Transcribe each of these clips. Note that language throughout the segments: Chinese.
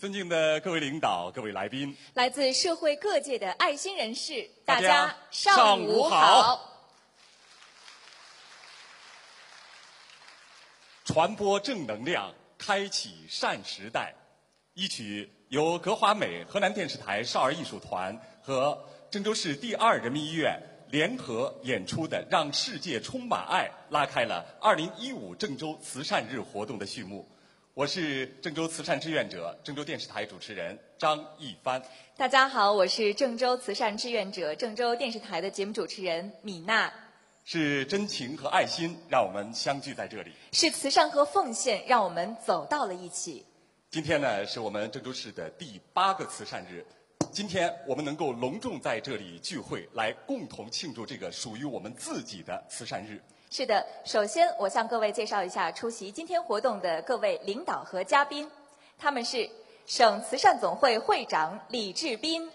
尊敬的各位领导、各位来宾，来自社会各界的爱心人士，大家上午好。传播正能量，开启善时代。一曲由格华美河南电视台少儿艺术团和郑州市第二人民医院联合演出的《让世界充满爱》，拉开了2015郑州慈善日活动的序幕。我是郑州慈善志愿者、郑州电视台主持人张一帆。大家好，我是郑州慈善志愿者、郑州电视台的节目主持人米娜。是真情和爱心让我们相聚在这里，是慈善和奉献让我们走到了一起。今天呢，是我们郑州市的第八个慈善日。今天我们能够隆重在这里聚会，来共同庆祝这个属于我们自己的慈善日。是的，首先我向各位介绍一下出席今天活动的各位领导和嘉宾，他们是省慈善总会会长李志斌，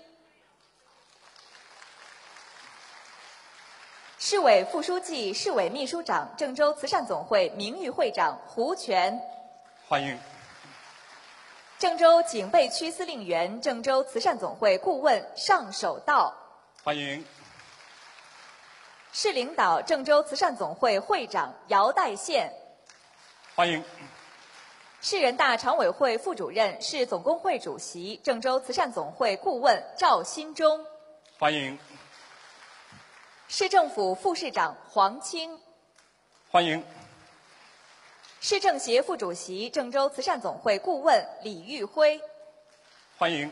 市委副书记、市委秘书长、郑州慈善总会名誉会长胡全，欢迎；郑州警备区司令员、郑州慈善总会顾问尚守道，欢迎。市领导、郑州慈善总会会长姚代宪，欢迎；市人大常委会副主任、市总工会主席、郑州慈善总会顾问赵新忠，欢迎；市政府副市长黄清，欢迎；市政协副主席、郑州慈善总会顾问李玉辉，欢迎。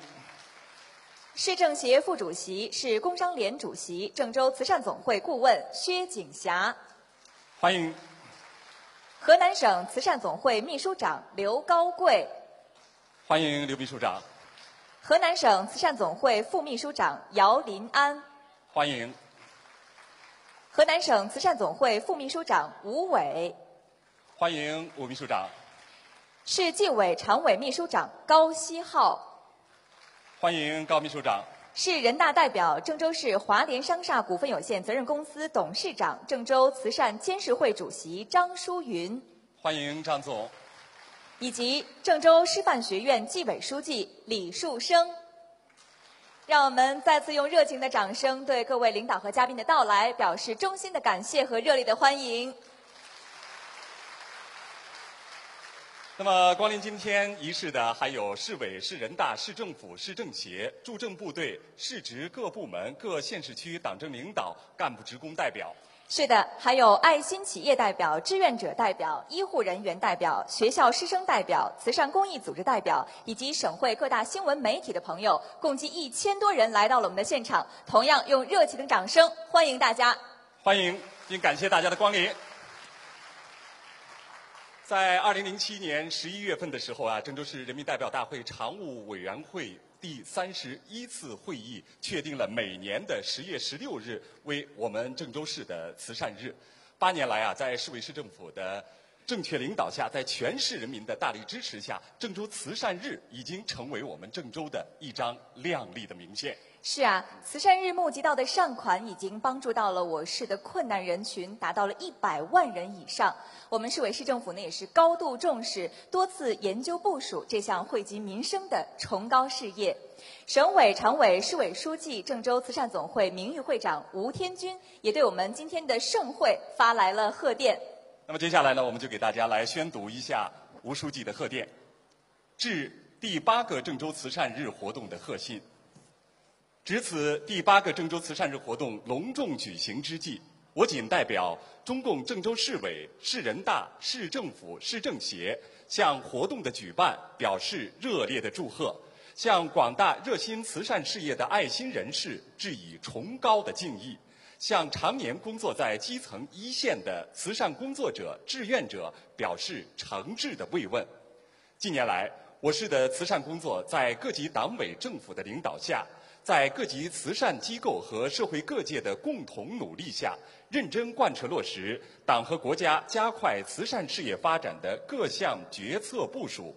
市政协副主席、市工商联主席、郑州慈善总会顾问薛景霞，欢迎；河南省慈善总会秘书长刘高贵，欢迎刘秘书长；河南省慈善总会副秘书长姚林安，欢迎；河南省慈善总会副秘书长吴伟，欢迎吴秘书长；市纪委常委秘书长高希浩。欢迎高秘书长，市人大代表、郑州市华联商厦股份有限责任公司董事长、郑州慈善监事会主席张淑云。欢迎张总，以及郑州师范学院纪委书记李树生。让我们再次用热情的掌声对各位领导和嘉宾的到来表示衷心的感谢和热烈的欢迎。那么，光临今天仪式的还有市委、市人大、市政府、市政协、驻郑部队、市直各部门、各县市区党政领导、干部职工代表。是的，还有爱心企业代表、志愿者代表、医护人员代表、学校师生代表、慈善公益组织代表，以及省会各大新闻媒体的朋友，共计一千多人来到了我们的现场。同样，用热情的掌声欢迎大家！欢迎，并感谢大家的光临。在二零零七年十一月份的时候啊，郑州市人民代表大会常务委员会第三十一次会议确定了每年的十月十六日为我们郑州市的慈善日。八年来啊，在市委市政府的正确领导下，在全市人民的大力支持下，郑州慈善日已经成为我们郑州的一张亮丽的名片。是啊，慈善日募集到的善款已经帮助到了我市的困难人群，达到了一百万人以上。我们市委市政府呢也是高度重视，多次研究部署这项惠及民生的崇高事业。省委常委、市委书记、郑州慈善总会名誉会长吴天军也对我们今天的盛会发来了贺电。那么接下来呢，我们就给大家来宣读一下吴书记的贺电，致第八个郑州慈善日活动的贺信。值此第八个郑州慈善日活动隆重举行之际，我谨代表中共郑州市委、市人大、市政府、市政协，向活动的举办表示热烈的祝贺，向广大热心慈善事业的爱心人士致以崇高的敬意，向常年工作在基层一线的慈善工作者、志愿者表示诚挚的慰问。近年来，我市的慈善工作在各级党委政府的领导下。在各级慈善机构和社会各界的共同努力下，认真贯彻落实党和国家加快慈善事业发展的各项决策部署，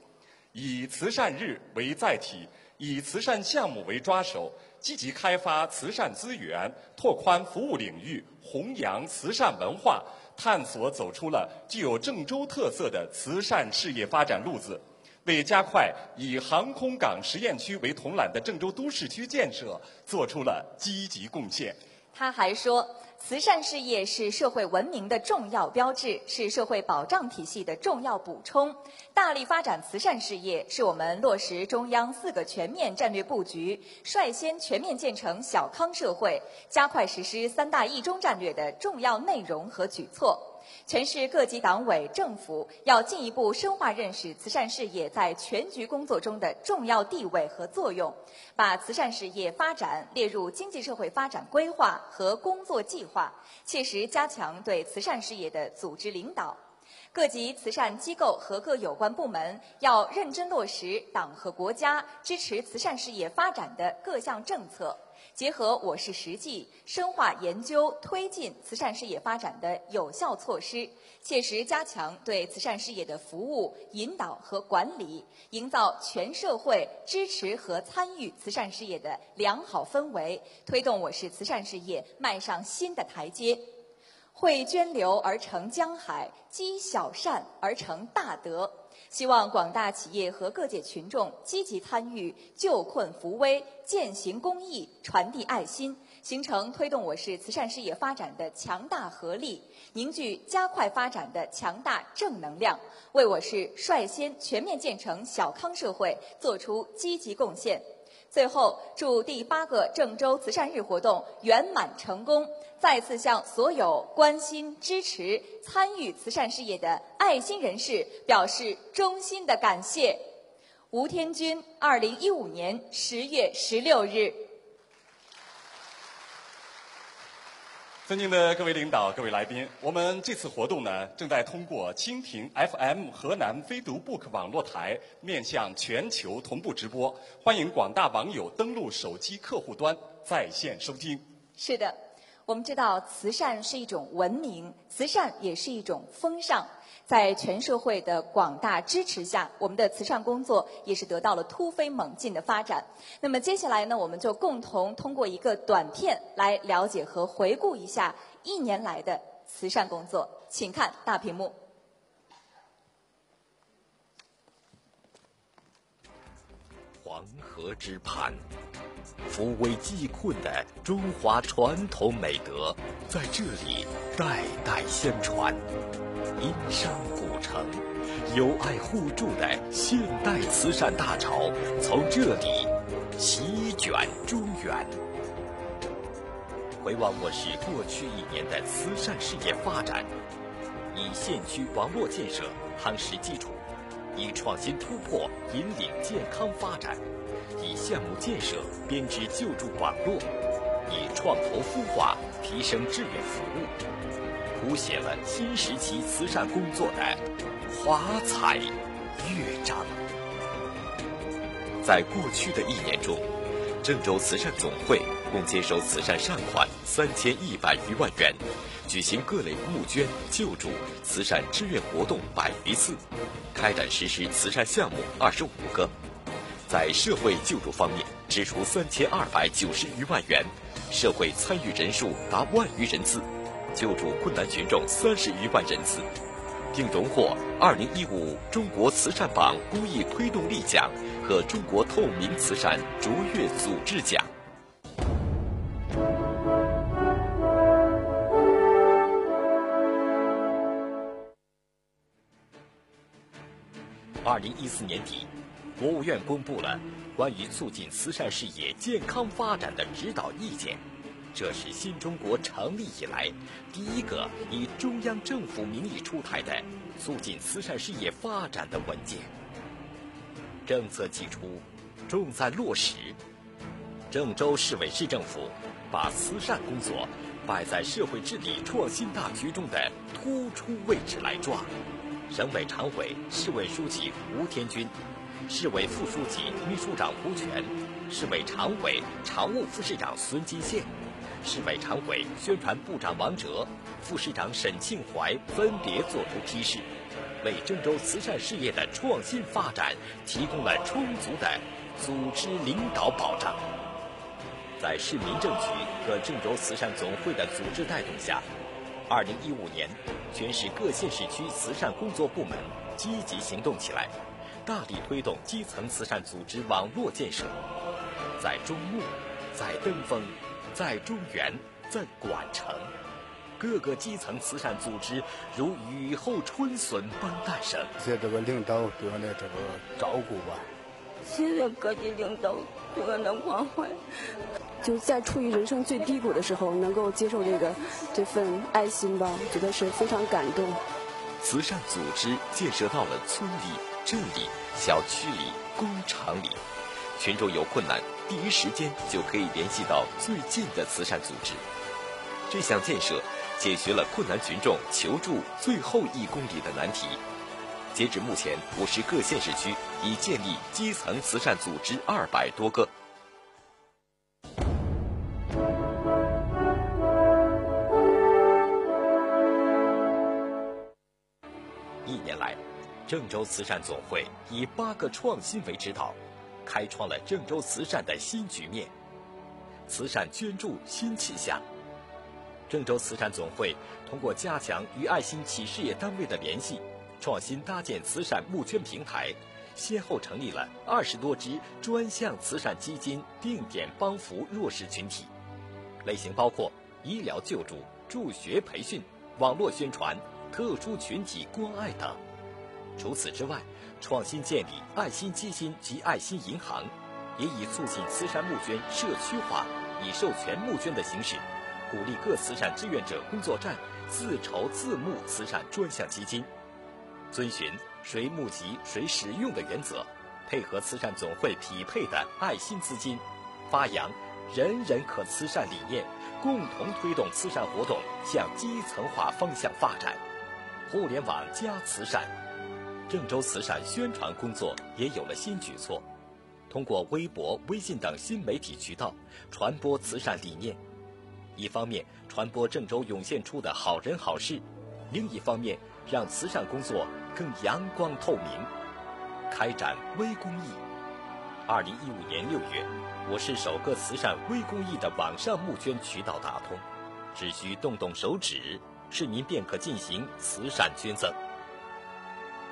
以慈善日为载体，以慈善项目为抓手，积极开发慈善资源，拓宽服务领域，弘扬慈善文化，探索走出了具有郑州特色的慈善事业发展路子。为加快以航空港实验区为统揽的郑州都市区建设做出了积极贡献。他还说。慈善事业是社会文明的重要标志，是社会保障体系的重要补充。大力发展慈善事业，是我们落实中央四个全面战略布局、率先全面建成小康社会、加快实施三大一中战略的重要内容和举措。全市各级党委政府要进一步深化认识慈善事业在全局工作中的重要地位和作用，把慈善事业发展列入经济社会发展规划和工作计划，切实加强对慈善事业的组织领导。各级慈善机构和各有关部门要认真落实党和国家支持慈善事业发展的各项政策。结合我市实际，深化研究推进慈善事业发展的有效措施，切实加强对慈善事业的服务引导和管理，营造全社会支持和参与慈善事业的良好氛围，推动我市慈善事业迈上新的台阶。汇涓流而成江海，积小善而成大德。希望广大企业和各界群众积极参与，救困扶危，践行公益，传递爱心，形成推动我市慈善事业发展的强大合力，凝聚加快发展的强大正能量，为我市率先全面建成小康社会作出积极贡献。最后，祝第八个郑州慈善日活动圆满成功！再次向所有关心、支持、参与慈善事业的爱心人士表示衷心的感谢。吴天军，二零一五年十月十六日。尊敬的各位领导、各位来宾，我们这次活动呢，正在通过蜻蜓 FM 河南飞读 Book 网络台面向全球同步直播，欢迎广大网友登录手机客户端在线收听。是的，我们知道慈善是一种文明，慈善也是一种风尚。在全社会的广大支持下，我们的慈善工作也是得到了突飞猛进的发展。那么接下来呢，我们就共同通过一个短片来了解和回顾一下一年来的慈善工作。请看大屏幕。黄河之畔，扶危济困的中华传统美德在这里代代相传。殷商古城，友爱互助的现代慈善大潮从这里席卷中原。回望我市过去一年的慈善事业发展，以县区网络建设夯实基础，以创新突破引领健康发展，以项目建设编织救助网络，以创投孵化提升志愿服务。谱写了新时期慈善工作的华彩乐章。在过去的一年中，郑州慈善总会共接收慈善善款三千一百余万元，举行各类募捐、救助、慈善志愿活动百余次，开展实施慈善项目二十五个。在社会救助方面，支出三千二百九十余万元，社会参与人数达万余人次。救助困难群众三十余万人次，并荣获二零一五中国慈善榜公益推动力奖和中国透明慈善卓越组织奖。二零一四年底，国务院公布了关于促进慈善事业健康发展的指导意见。这是新中国成立以来第一个以中央政府名义出台的促进慈善事业发展的文件。政策提出，重在落实。郑州市委市政府把慈善工作摆在社会治理创新大局中的突出位置来抓。省委常委、市委书记吴天军，市委副书记、秘书长胡全，市委常委、常务副市长孙金宪。市委常委、宣传部长王哲、副市长沈庆怀分别作出批示，为郑州慈善事业的创新发展提供了充足的组织领导保障。在市民政局和郑州慈善总会的组织带动下，二零一五年，全市各县市区慈善工作部门积极行动起来，大力推动基层慈善组织网络建设，在中牟，在登封，在中原，在管城，各个基层慈善组织如雨后春笋般诞生。谢这个领导对我的这个照顾吧，谢谢各级领导对我的关怀。就在处于人生最低谷的时候，能够接受这个这份爱心吧，觉得是非常感动。慈善组织建设到了村里、镇里、小区里、工厂里，群众有困难，第一时间就可以联系到最近的慈善组织。这项建设解决了困难群众求助最后一公里的难题。截止目前，我市各县市区已建立基层慈善组织二百多个。郑州慈善总会以八个创新为指导，开创了郑州慈善的新局面，慈善捐助新气象。郑州慈善总会通过加强与爱心企事业单位的联系，创新搭建慈善募捐平台，先后成立了二十多支专项慈善基金，定点帮扶弱势群体，类型包括医疗救助、助学培训、网络宣传。特殊群体关爱等。除此之外，创新建立爱心基金及爱心银行，也以促进慈善募捐社区化，以授权募捐的形式，鼓励各慈善志愿者工作站自筹自募慈善专项基金，遵循谁募集谁使用的原则，配合慈善总会匹配的爱心资金，发扬人人可慈善理念，共同推动慈善活动向基层化方向发展。互联网加慈善，郑州慈善宣传工作也有了新举措。通过微博、微信等新媒体渠道传播慈善理念，一方面传播郑州涌现出的好人好事，另一方面让慈善工作更阳光透明。开展微公益。二零一五年六月，我市首个慈善微公益的网上募捐渠道打通，只需动动手指。市民便可进行慈善捐赠。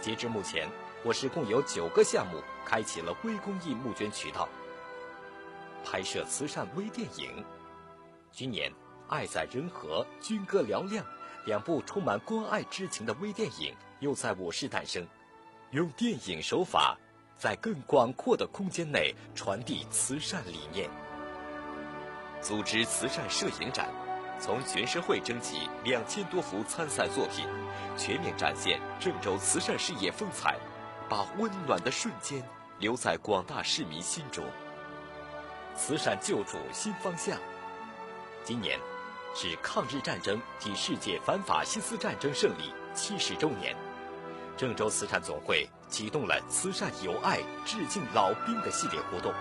截至目前，我市共有九个项目开启了微公益募捐渠道。拍摄慈善微电影，今年《爱在人和》《军歌嘹亮》两部充满关爱之情的微电影又在我市诞生，用电影手法在更广阔的空间内传递慈善理念。组织慈善摄影展。从全社会征集两千多幅参赛作品，全面展现郑州慈善事业风采，把温暖的瞬间留在广大市民心中。慈善救助新方向。今年是抗日战争及世界反法西斯战争胜利七十周年，郑州慈善总会启动了“慈善有爱，致敬老兵”的系列活动，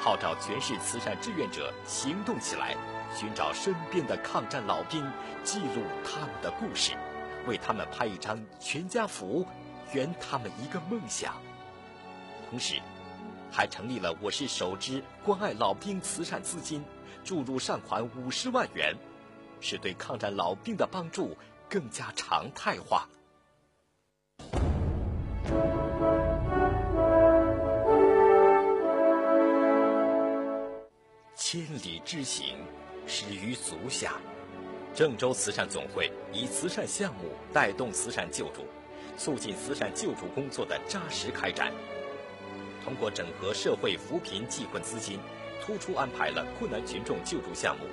号召全市慈善志愿者行动起来。寻找身边的抗战老兵，记录他们的故事，为他们拍一张全家福，圆他们一个梦想。同时，还成立了我市首支关爱老兵慈善资金，注入善款五十万元，使对抗战老兵的帮助更加常态化。千里之行。始于足下，郑州慈善总会以慈善项目带动慈善救助，促进慈善救助工作的扎实开展。通过整合社会扶贫济困资金，突出安排了困难群众救助项目，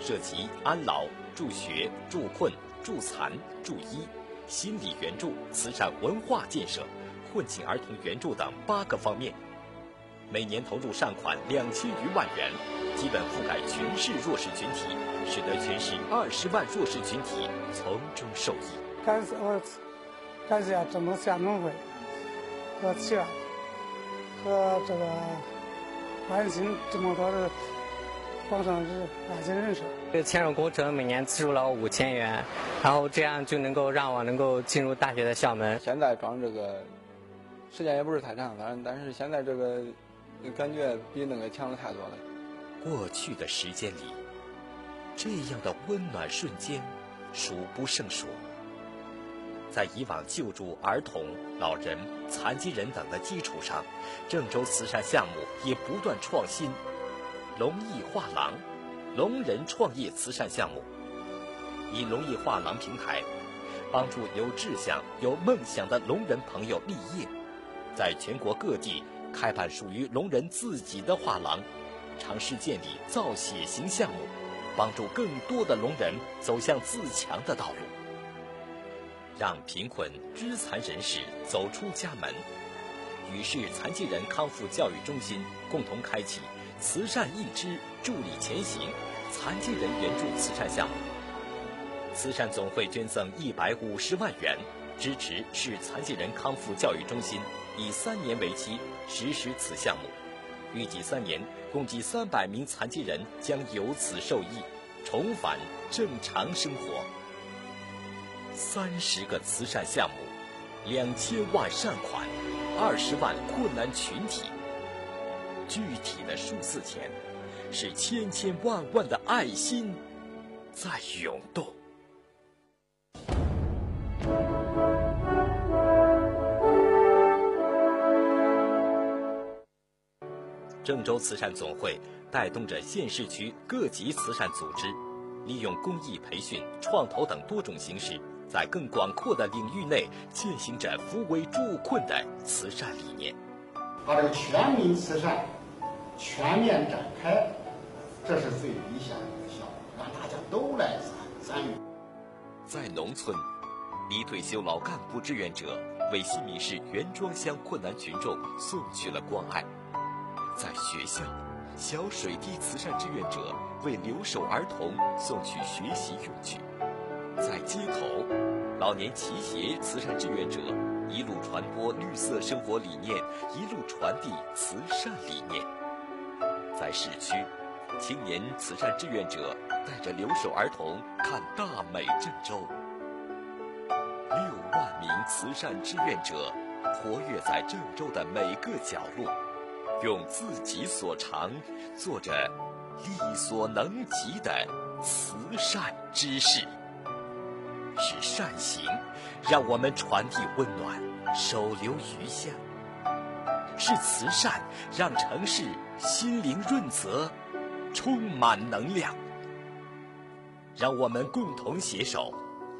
涉及安老、助学、助困、助残、助医、心理援助、慈善文化建设、困境儿童援助等八个方面，每年投入善款两千余万元。基本覆盖全市弱势群体，使得全市二十万弱势群体从中受益。感谢我，感谢郑州县农会和企院和这个安心这么多的广上人爱心人士。这牵手工程每年资助了五千元，然后这样就能够让我能够进入大学的校门。现在装这个时间也不是太长，反正但是现在这个感觉比那个强了太多了。过去的时间里，这样的温暖瞬间数不胜数。在以往救助儿童、老人、残疾人等的基础上，郑州慈善项目也不断创新。龙艺画廊，聋人创业慈善项目，以龙艺画廊平台，帮助有志向、有梦想的聋人朋友立业，在全国各地开办属于聋人自己的画廊，尝试建立造血型项目，帮助更多的聋人走向自强的道路。让贫困肢残人士走出家门，与市残疾人康复教育中心共同开启慈善义肢助力前行残疾人援助慈善项目。慈善总会捐赠一百五十万元，支持市残疾人康复教育中心以三年为期实施此项目。预计三年，共计三百名残疾人将由此受益，重返正常生活。三十个慈善项目，两千万善款，二十万困难群体。具体的数字前，是千千万万的爱心在涌动。郑州慈善总会带动着县市区各级慈善组织，利用公益培训、创投等多种形式。在更广阔的领域内践行着扶危助困的慈善理念，把这个全民慈善全面展开，这是最理想的一个效果，让大家都来参参与。在农村，离退休老干部志愿者为新民市原庄乡困难群众送去了关爱；在学校，小水滴慈善志愿者为留守儿童送去学习用具。在街头，老年骑鞋慈善志愿者一路传播绿色生活理念，一路传递慈善理念。在市区，青年慈善志愿者带着留守儿童看大美郑州。六万名慈善志愿者活跃在郑州的每个角落，用自己所长做着力所能及的慈善之事。是善行，让我们传递温暖，手留余香；是慈善，让城市心灵润泽，充满能量。让我们共同携手，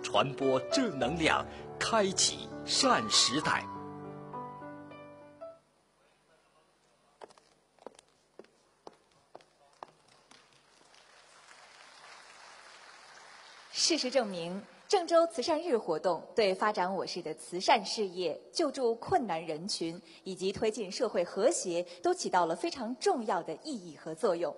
传播正能量，开启善时代。事实证明。郑州慈善日活动对发展我市的慈善事业、救助困难人群以及推进社会和谐，都起到了非常重要的意义和作用。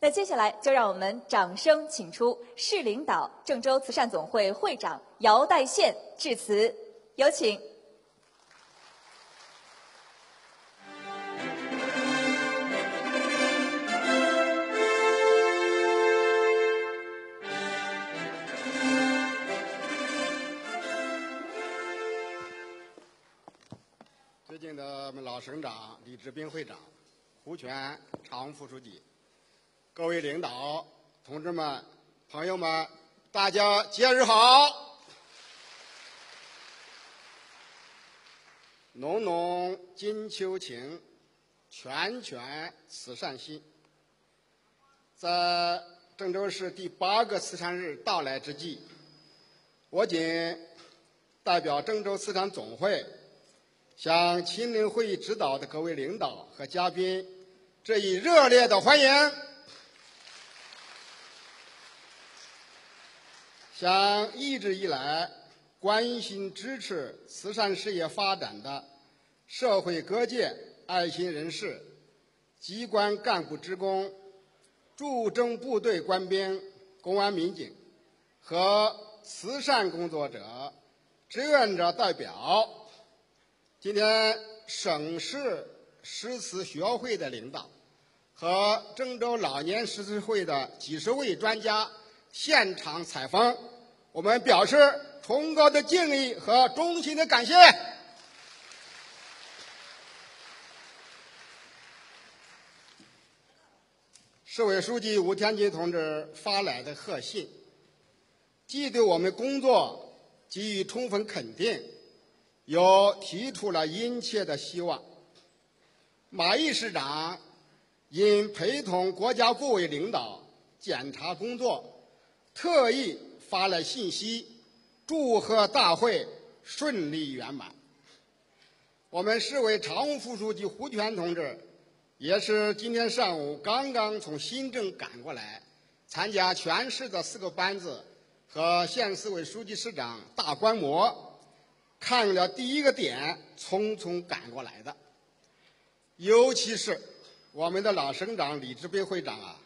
那接下来就让我们掌声请出市领导、郑州慈善总会会长姚代宪致辞，有请。的老省长李志斌会长、胡全常副书记、各位领导、同志们、朋友们，大家节日好！浓浓金秋情，拳拳慈善心。在郑州市第八个慈善日到来之际，我谨代表郑州慈善总会。向亲临会议指导的各位领导和嘉宾，致以热烈的欢迎。向一直以来关心支持慈善事业发展的社会各界爱心人士、机关干部职工、驻郑部队官兵、公安民警和慈善工作者、志愿者代表。今天，省市诗词学会的领导和郑州老年诗词会的几十位专家现场采风，我们表示崇高的敬意和衷心的感谢。市委书记吴天金同志发来的贺信，既对我们工作。给予充分肯定，又提出了殷切的希望。马毅市长因陪同国家部委领导检查工作，特意发来信息，祝贺大会顺利圆满。我们市委常务副书记胡全同志，也是今天上午刚刚从新郑赶过来，参加全市的四个班子和县市委书记、市长大观摩，看了第一个点，匆匆赶过来的。尤其是我们的老省长李志斌会长啊，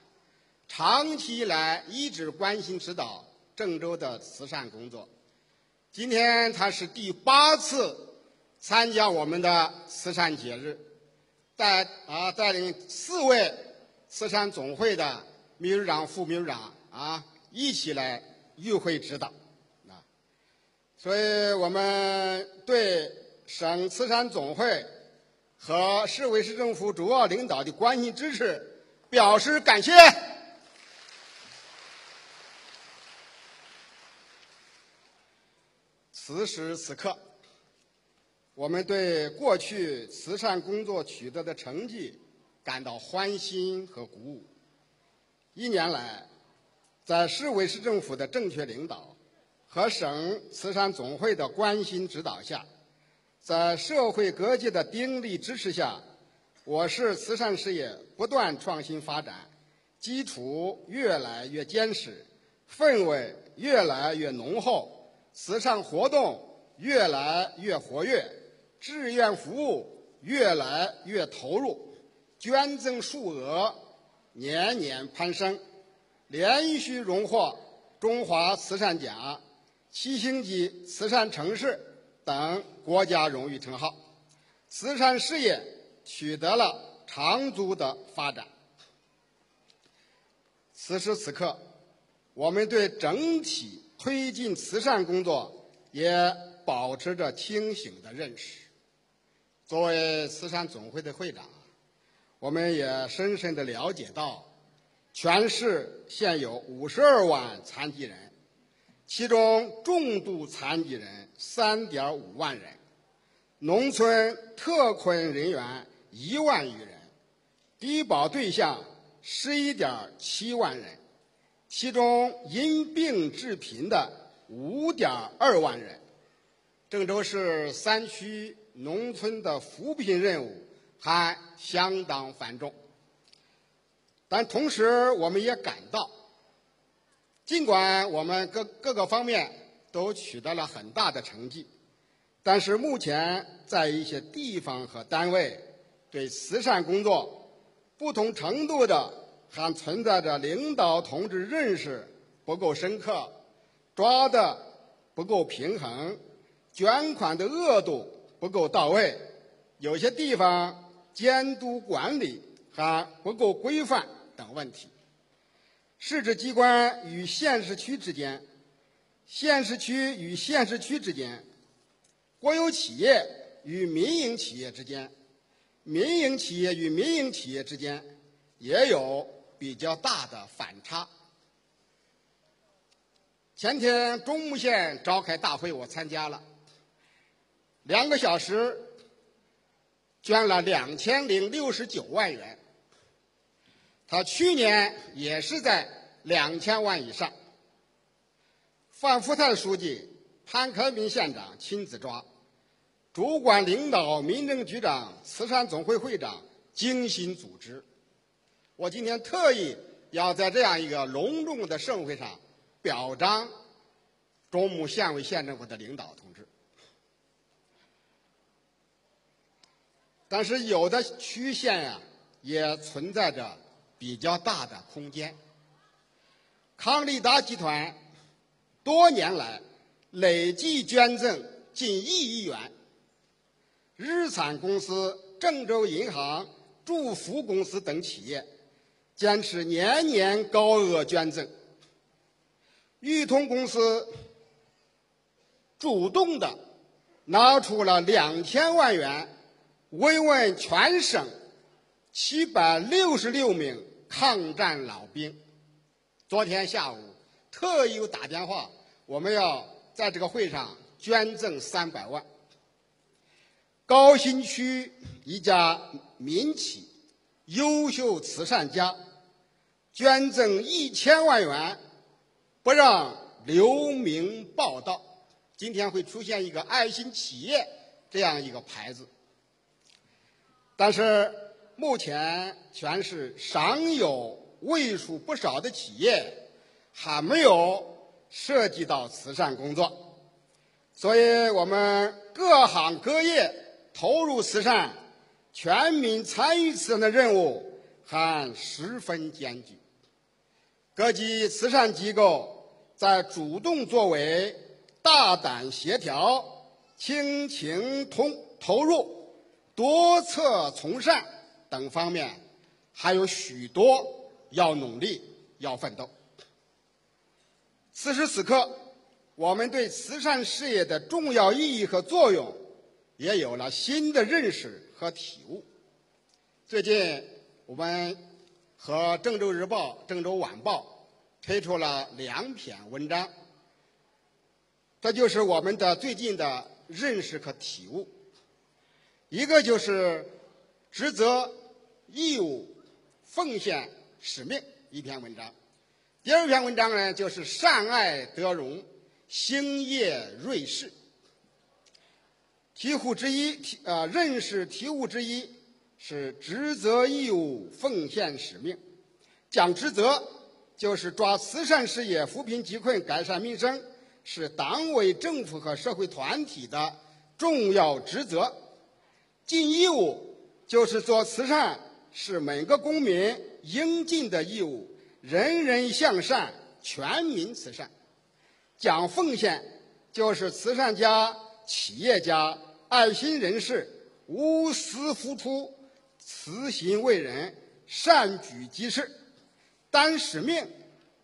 长期以来一直关心指导郑州的慈善工作。今天他是第八次。参加我们的慈善节日，带啊带领四位慈善总会的秘书长、副秘书长啊一起来与会指导，所以我们对省慈善总会和市委市政府主要领导的关心支持表示感谢。此时此刻。我们对过去慈善工作取得的成绩感到欢欣和鼓舞。一年来，在市委市政府的正确领导和省慈善总会的关心指导下，在社会各界的鼎力支持下，我市慈善事业不断创新发展，基础越来越坚实，氛围越来越浓厚，慈善活动越来越活跃。志愿服务越来越投入，捐赠数额年年攀升，连续荣获中华慈善奖、七星级慈善城市等国家荣誉称号，慈善事业取得了长足的发展。此时此刻，我们对整体推进慈善工作也保持着清醒的认识。作为慈善总会的会长，我们也深深地了解到，全市现有五十二万残疾人，其中重度残疾人三点五万人，农村特困人员一万余人，低保对象十一点七万人，其中因病致贫的五点二万人。郑州市三区。农村的扶贫任务还相当繁重，但同时我们也感到，尽管我们各各个方面都取得了很大的成绩，但是目前在一些地方和单位对慈善工作不同程度的还存在着领导同志认识不够深刻、抓的不够平衡、捐款的额度。不够到位，有些地方监督管理还不够规范等问题。市直机关与县市区之间，县市区与县市区之间，国有企业与民营企业之间，民营企业与民营企业之间也有比较大的反差。前天中牟县召开大会，我参加了。两个小时，捐了两千零六十九万元。他去年也是在两千万以上。范福泰书记、潘克明县长亲自抓，主管领导、民政局长、慈善总会会长精心组织。我今天特意要在这样一个隆重的盛会上表彰中牟县委县政府的领导同志。但是有的区县呀，也存在着比较大的空间。康力达集团多年来累计捐赠近一亿元，日产公司、郑州银行、祝福公司等企业坚持年年高额捐赠。裕通公司主动的拿出了两千万元。慰问全省七百六十六名抗战老兵。昨天下午特意打电话，我们要在这个会上捐赠三百万。高新区一家民企优秀慈善家捐赠一千万元，不让留名报道。今天会出现一个爱心企业这样一个牌子，但是目前全市尚有为数不少的企业还没有涉及到慈善工作，所以我们各行各业投入慈善、全民参与慈善的任务还十分艰巨。各级慈善机构在主动作为、大胆协调、倾情通投入、多策从善等方面，还有许多要努力、要奋斗。此时此刻，我们对慈善事业的重要意义和作用，也有了新的认识和体悟。最近，我们和《郑州日报》《郑州晚报》推出了两篇文章，这就是我们的最近的认识和体悟。一个就是职责、义务、奉献、使命一篇文章。第二篇文章呢，就是善爱德容，兴业瑞士。题目之一，题呃，认识题目之一是职责、义务、奉献、使命。讲职责，就是抓慈善事业扶贫济困、改善民生，是党委政府和社会团体的重要职责。尽义务，就是做慈善是每个公民应尽的义务。人人向善，全民慈善。讲奉献，就是慈善家、企业家、爱心人士无私付出、慈心为人、善举济世。担使命，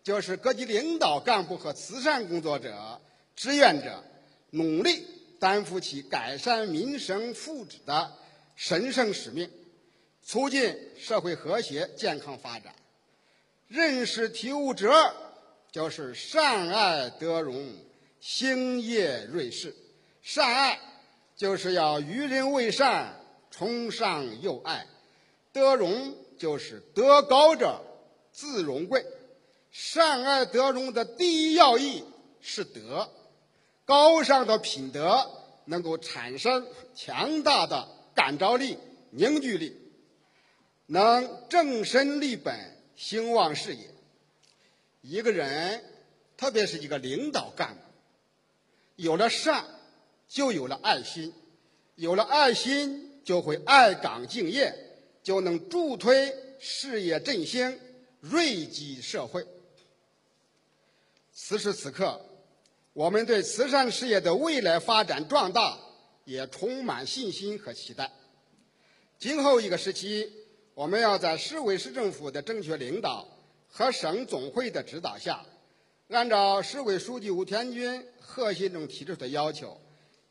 就是各级领导干部和慈善工作者、志愿者努力担负起改善民生福祉的神圣使命，促进社会和谐健康发展。认识题悟之二，就是善爱德容，兴业瑞士。善爱就是要与人为善，崇尚友爱；德容就是德高者自荣贵。善爱德容的第一要义是德，高尚的品德能够产生强大的感召力、凝聚力，能正身立本。兴旺事业，一个人，特别是一个领导干部，有了善，就有了爱心，有了爱心，就会爱岗敬业，就能助推事业振兴，惠及社会。此时此刻，我们对慈善事业的未来发展壮大也充满信心和期待。今后一个时期。我们要在市委市政府的正确领导和省总会的指导下，按照市委书记吴天军贺信中提出的要求，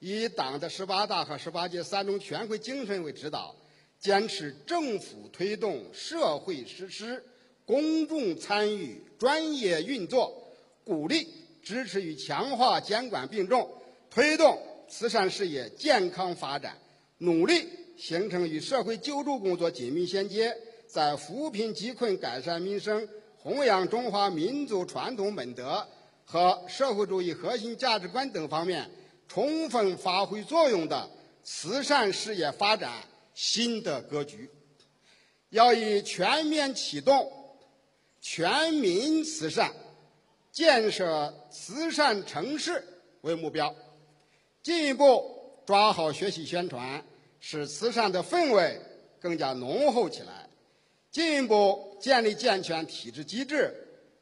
以党的十八大和十八届三中全会精神为指导，坚持政府推动、社会实施、公众参与、专业运作，鼓励、支持与强化监管并重，推动慈善事业健康发展，努力。形成与社会救助工作紧密衔接，在扶贫济困、改善民生、弘扬中华民族传统美德和社会主义核心价值观等方面充分发挥作用的慈善事业发展新的格局。要以全面启动全民慈善、建设慈善城市为目标，进一步抓好学习宣传。使慈善的氛围更加浓厚起来，进一步建立健全体制机制，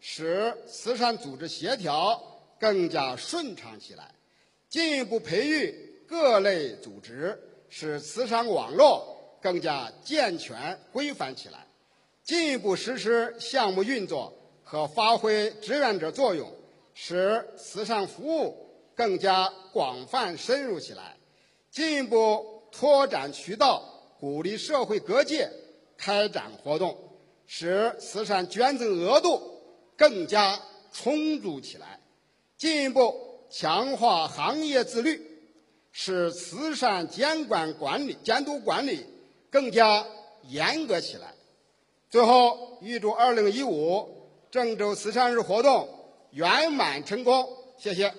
使慈善组织协调更加顺畅起来；进一步培育各类组织，使慈善网络更加健全规范起来；进一步实施项目运作和发挥志愿者作用，使慈善服务更加广泛深入起来；进一步。拓展渠道，鼓励社会各界开展活动，使慈善捐赠额度更加充足起来；进一步强化行业自律，使慈善监管管理、监督管理更加严格起来。最后，预祝2015郑州慈善日活动圆满成功。谢谢。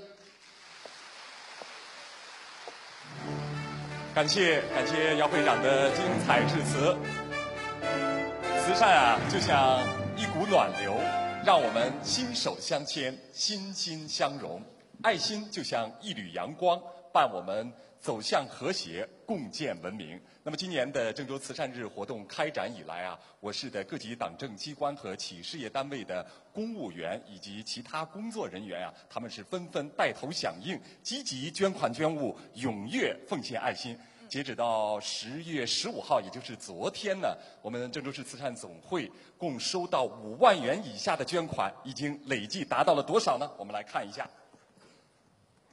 感谢感谢姚会长的精彩致辞。慈善啊，就像一股暖流，让我们心手相牵，心心相融；爱心就像一缕阳光，伴我们走向和谐，共建文明。那么，今年的郑州慈善日活动开展以来啊，我市的各级党政机关和企事业单位的公务员以及其他工作人员啊，他们是纷纷带头响应，积极捐款捐物，踊跃奉献爱心。截止到十月十五号，也就是昨天呢，我们郑州市慈善总会共收到五万元以下的捐款，已经累计达到了多少呢？我们来看一下，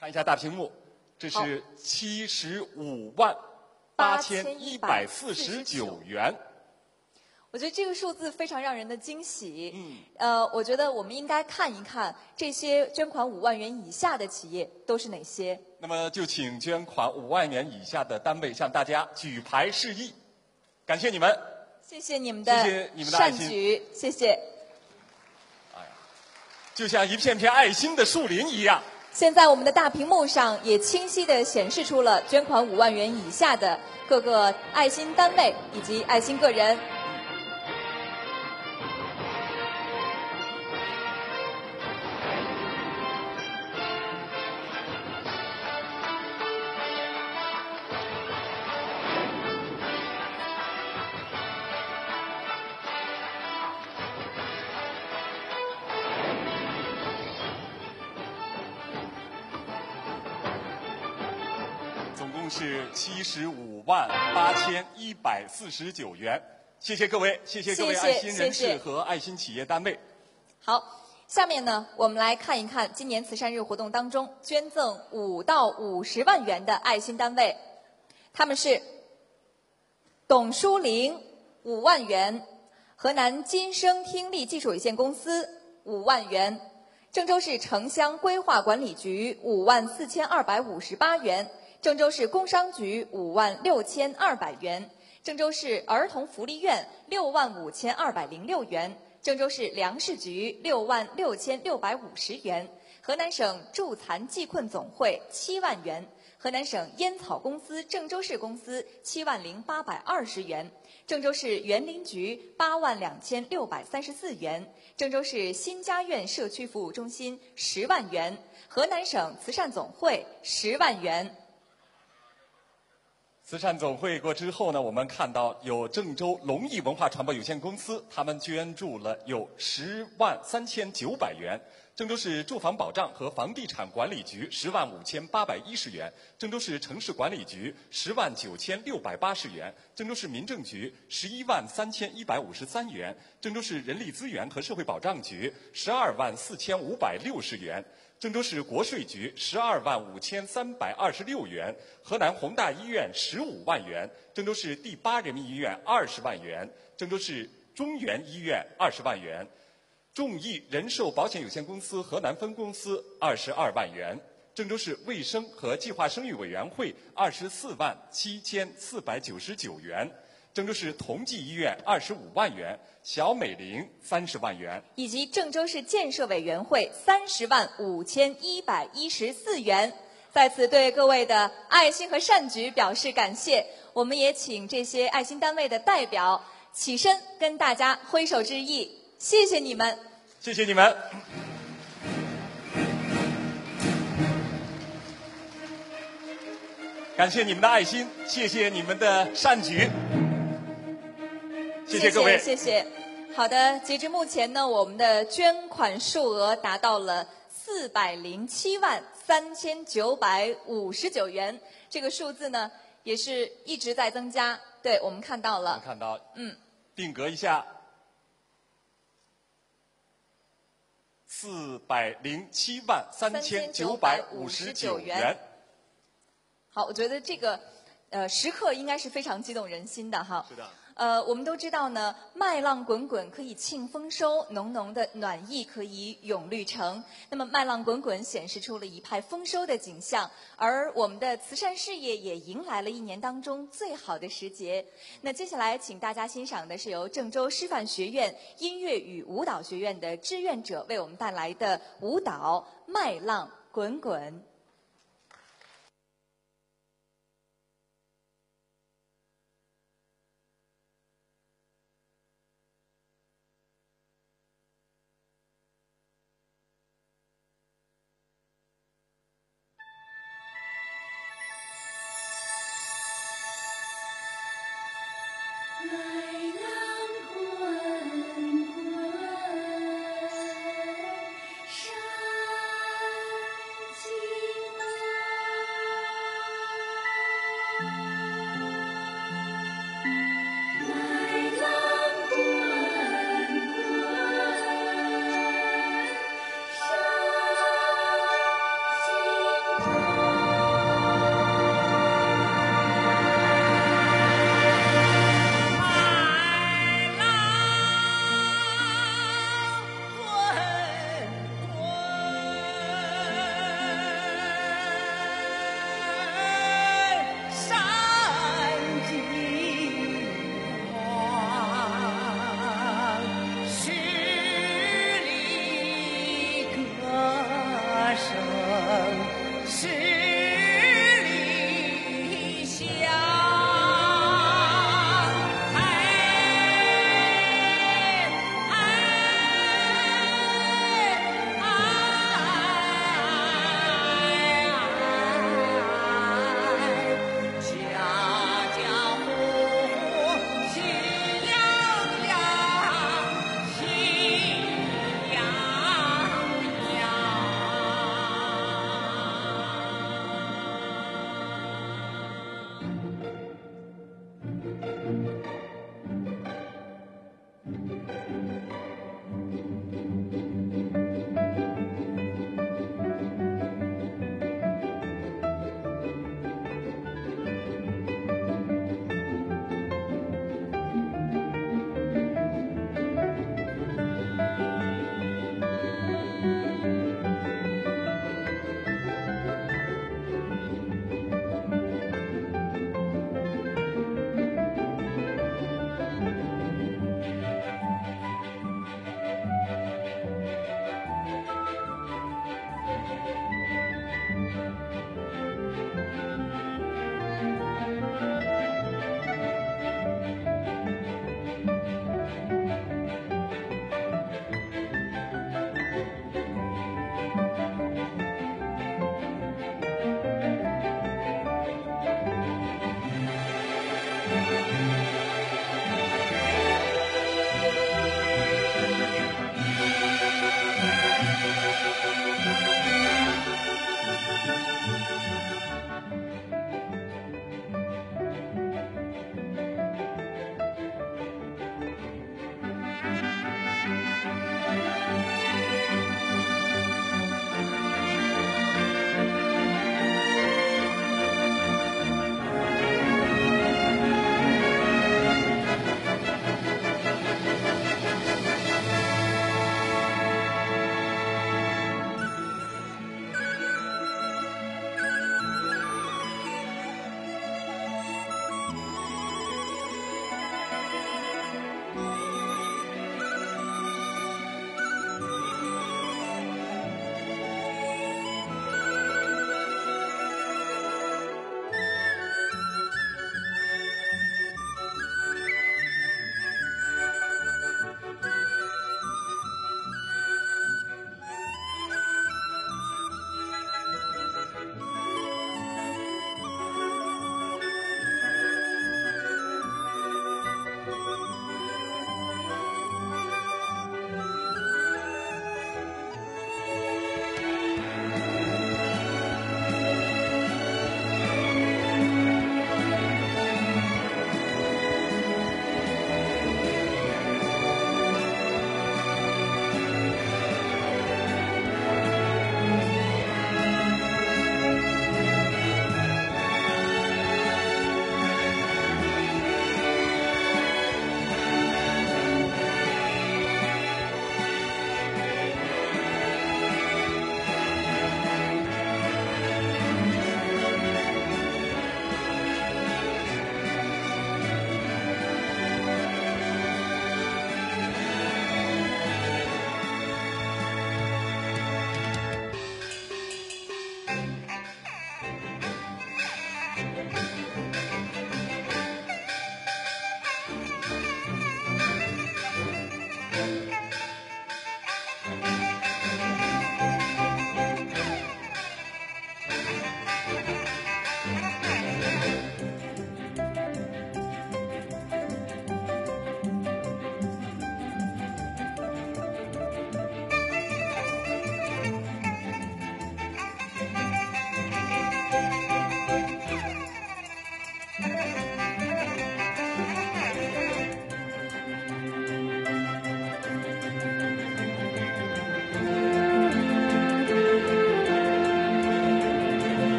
看一下大屏幕，这是七十五万。八千一百四十九元，我觉得这个数字非常让人的惊喜。嗯，呃，我觉得我们应该看一看这些捐款五万元以下的企业都是哪些。那么，就请捐款五万元以下的单位向大家举牌示意，感谢你们，谢谢你们的，谢谢你们的爱心，谢谢。哎呀，就像一片片爱心的树林一样。现在我们的大屏幕上也清晰地显示出了捐款五万元以下的各个爱心单位以及爱心个人。万八千一百四十九元，谢谢各位，谢谢各位爱心人士和爱心企业单位。好，下面呢，我们来看一看今年慈善日活动当中捐赠五到五十万元的爱心单位，他们是董淑玲五万元，河南金声听力技术有限公司五万元，郑州市城乡规划管理局五万四千二百五十八元。郑州市工商局五万六千二百元，郑州市儿童福利院六万五千二百零六元，郑州市粮食局六万六千六百五十元，河南省助残济困总会七万元，河南省烟草公司郑州市公司七万零八百二十元，郑州市园林局八万两千六百三十四元，郑州市新家苑社区服务中心十万元，河南省慈善总会十万元。慈善总会过之后呢，我们看到有郑州龙艺文化传播有限公司，他们捐助了有十万三千九百元；郑州市住房保障和房地产管理局十万五千八百一十元；郑州市城市管理局十万九千六百八十元；郑州市民政局十一万三千一百五十三元；郑州市人力资源和社会保障局十二万四千五百六十元。郑州市国税局十二万五千三百二十六元，河南宏大医院十五万元，郑州市第八人民医院二十万元，郑州市中原医院二十万元，众益人寿保险有限公司河南分公司二十二万元，郑州市卫生和计划生育委员会二十四万七千四百九十九元。郑州市同济医院二十五万元，小美玲三十万元，以及郑州市建设委员会三十万五千一百一十四元。在此对各位的爱心和善举表示感谢。我们也请这些爱心单位的代表起身跟大家挥手致意，谢谢你们，谢谢你们，感谢你们的爱心，谢谢你们的善举。谢谢各位，谢谢。好的，截至目前呢，我们的捐款数额达到了四百零七万三千九百五十九元，这个数字呢也是一直在增加。对我们看到了，看到，嗯，定格一下，四百零七万三千九百五十九元。好，我觉得这个呃时刻应该是非常激动人心的哈。是的。呃，我们都知道呢，麦浪滚滚可以庆丰收，浓浓的暖意可以永绿城。那么麦浪滚滚显示出了一派丰收的景象，而我们的慈善事业也迎来了一年当中最好的时节。那接下来，请大家欣赏的是由郑州师范学院音乐与舞蹈学院的志愿者为我们带来的舞蹈《麦浪滚滚》。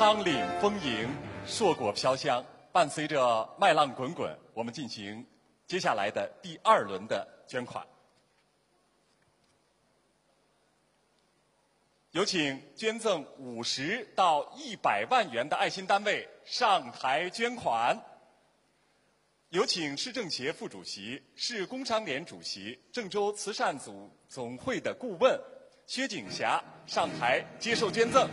苍岭丰盈，硕果飘香。伴随着麦浪滚滚，我们进行接下来的第二轮的捐款。有请捐赠五十到一百万元的爱心单位上台捐款。有请市政协副主席、市工商联主席、郑州慈善组总会的顾问薛景霞上台接受捐赠。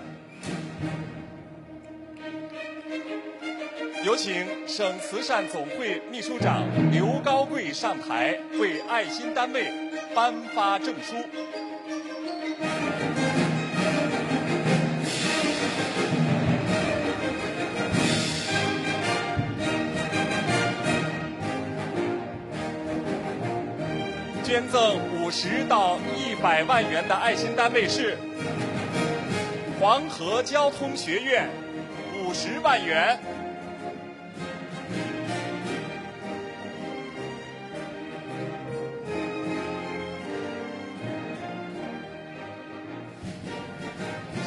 有请省慈善总会秘书长刘高贵上台为爱心单位颁发证书。捐赠五十到一百万元的爱心单位是黄河交通学院，五十万元。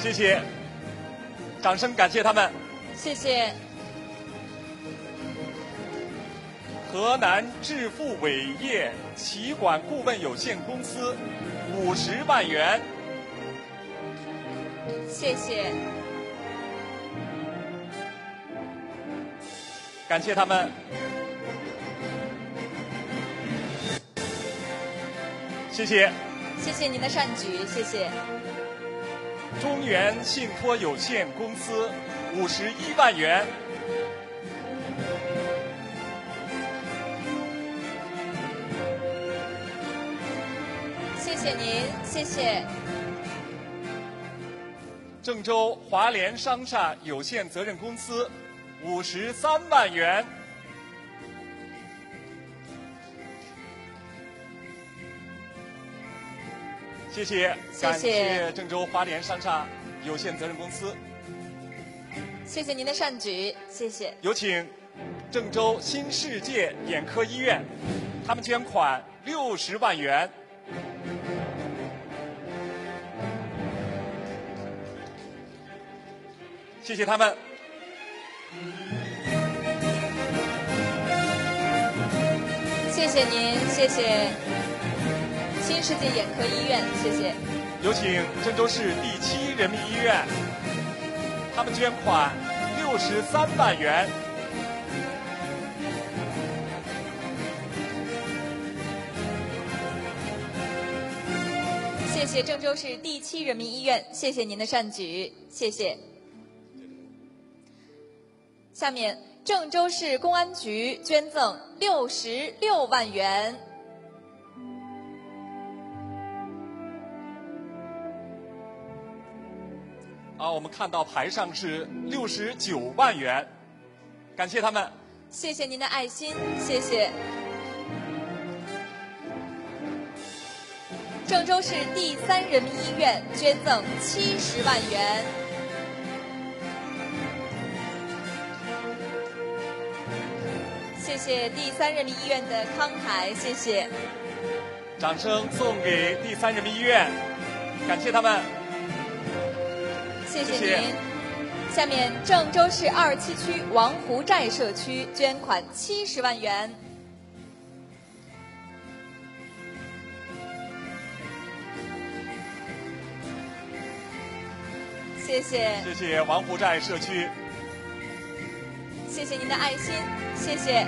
谢谢，掌声感谢他们。谢谢。河南致富伟业企管顾问有限公司五十万元。谢谢。感谢他们。谢谢。谢谢您的善举，谢谢。中原信托有限公司五十一万元。谢谢您，谢谢。郑州华联商厦有限责任公司五十三万元。谢谢，感谢郑州华联商厦有限责任公司。谢谢您的善举，谢谢。有请郑州新世界眼科医院，他们捐款六十万元。谢谢他们。谢谢您，谢谢新世界眼科医院，谢谢。有请郑州市第七人民医院，他们捐款六十三万元。谢谢郑州市第七人民医院，谢谢您的善举，谢谢。下面，郑州市公安局捐赠六十六万元。啊，我们看到牌上是六十九万元，感谢他们。谢谢您的爱心，谢谢。郑州市第三人民医院捐赠七十万元。谢谢第三人民医院的慷慨，谢谢。掌声送给第三人民医院，感谢他们。谢谢您。下面，郑州市二七区王湖寨社区捐款七十万元。谢谢。谢谢王湖寨社区。谢谢您的爱心，谢谢。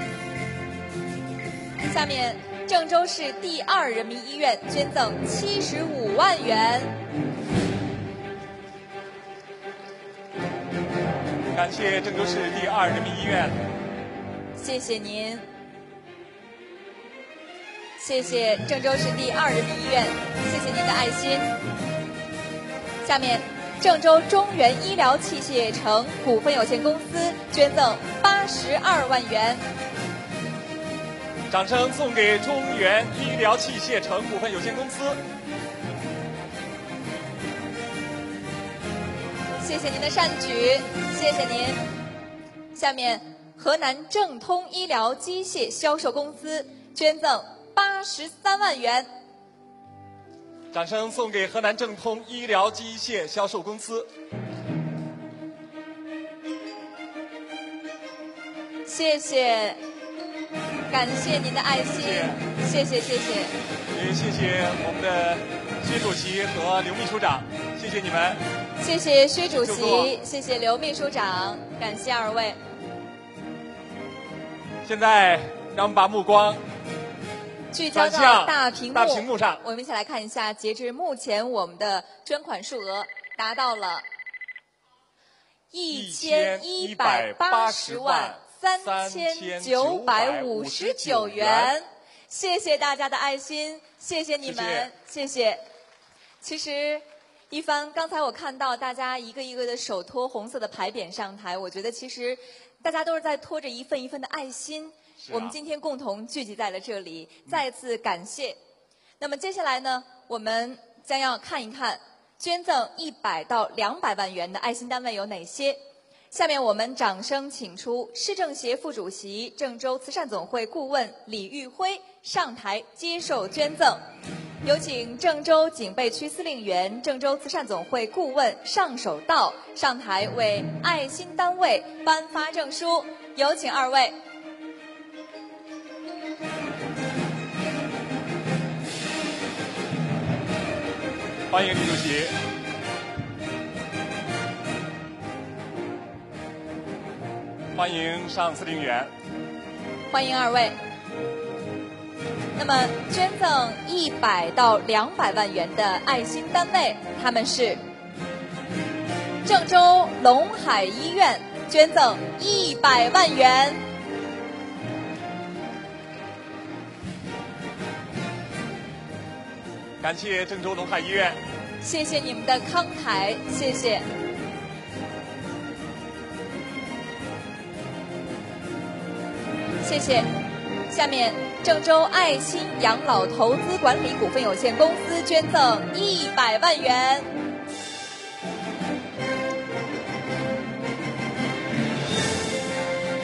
下面，郑州市第二人民医院捐赠七十五万元。感谢郑州市第二人民医院。谢谢您。谢谢郑州市第二人民医院，谢谢您的爱心。下面。郑州中原医疗器械城股份有限公司捐赠八十二万元。掌声送给中原医疗器械城股份有限公司。谢谢您的善举，谢谢您。下面，河南正通医疗机械销售公司捐赠八十三万元。掌声送给河南正通医疗机械销售公司。谢谢，感谢您的爱心，谢谢谢谢。也谢谢我们的薛主席和刘秘书长，谢谢你们。谢谢薛主席，谢谢刘秘书长，感谢二位。现在让我们把目光聚焦到大屏幕，大屏幕上，我们一起来看一下，截至目前，我们的捐款数额达到了一千一百八十万三千九百五十九元。谢谢大家的爱心，谢谢你们，谢谢。其实。一帆，刚才我看到大家一个一个的手托红色的牌匾上台，我觉得其实大家都是在托着一份一份的爱心。我们今天共同聚集在了这里，再次感谢。那么接下来呢，我们将要看一看捐赠一百到两百万元的爱心单位有哪些。下面我们掌声请出市政协副主席、郑州慈善总会顾问李玉辉上台接受捐赠。有请郑州警备区司令员、郑州慈善总会顾问尚守道上台为爱心单位颁发证书。有请二位。欢迎李主席。欢迎尚司令员。欢迎二位。那么，捐赠一百到两百万元的爱心单位，他们是郑州龙海医院捐赠一百万元。感谢郑州龙海医院，谢谢你们的慷慨，谢谢，谢谢。下面。郑州爱心养老投资管理股份有限公司捐赠一百万元，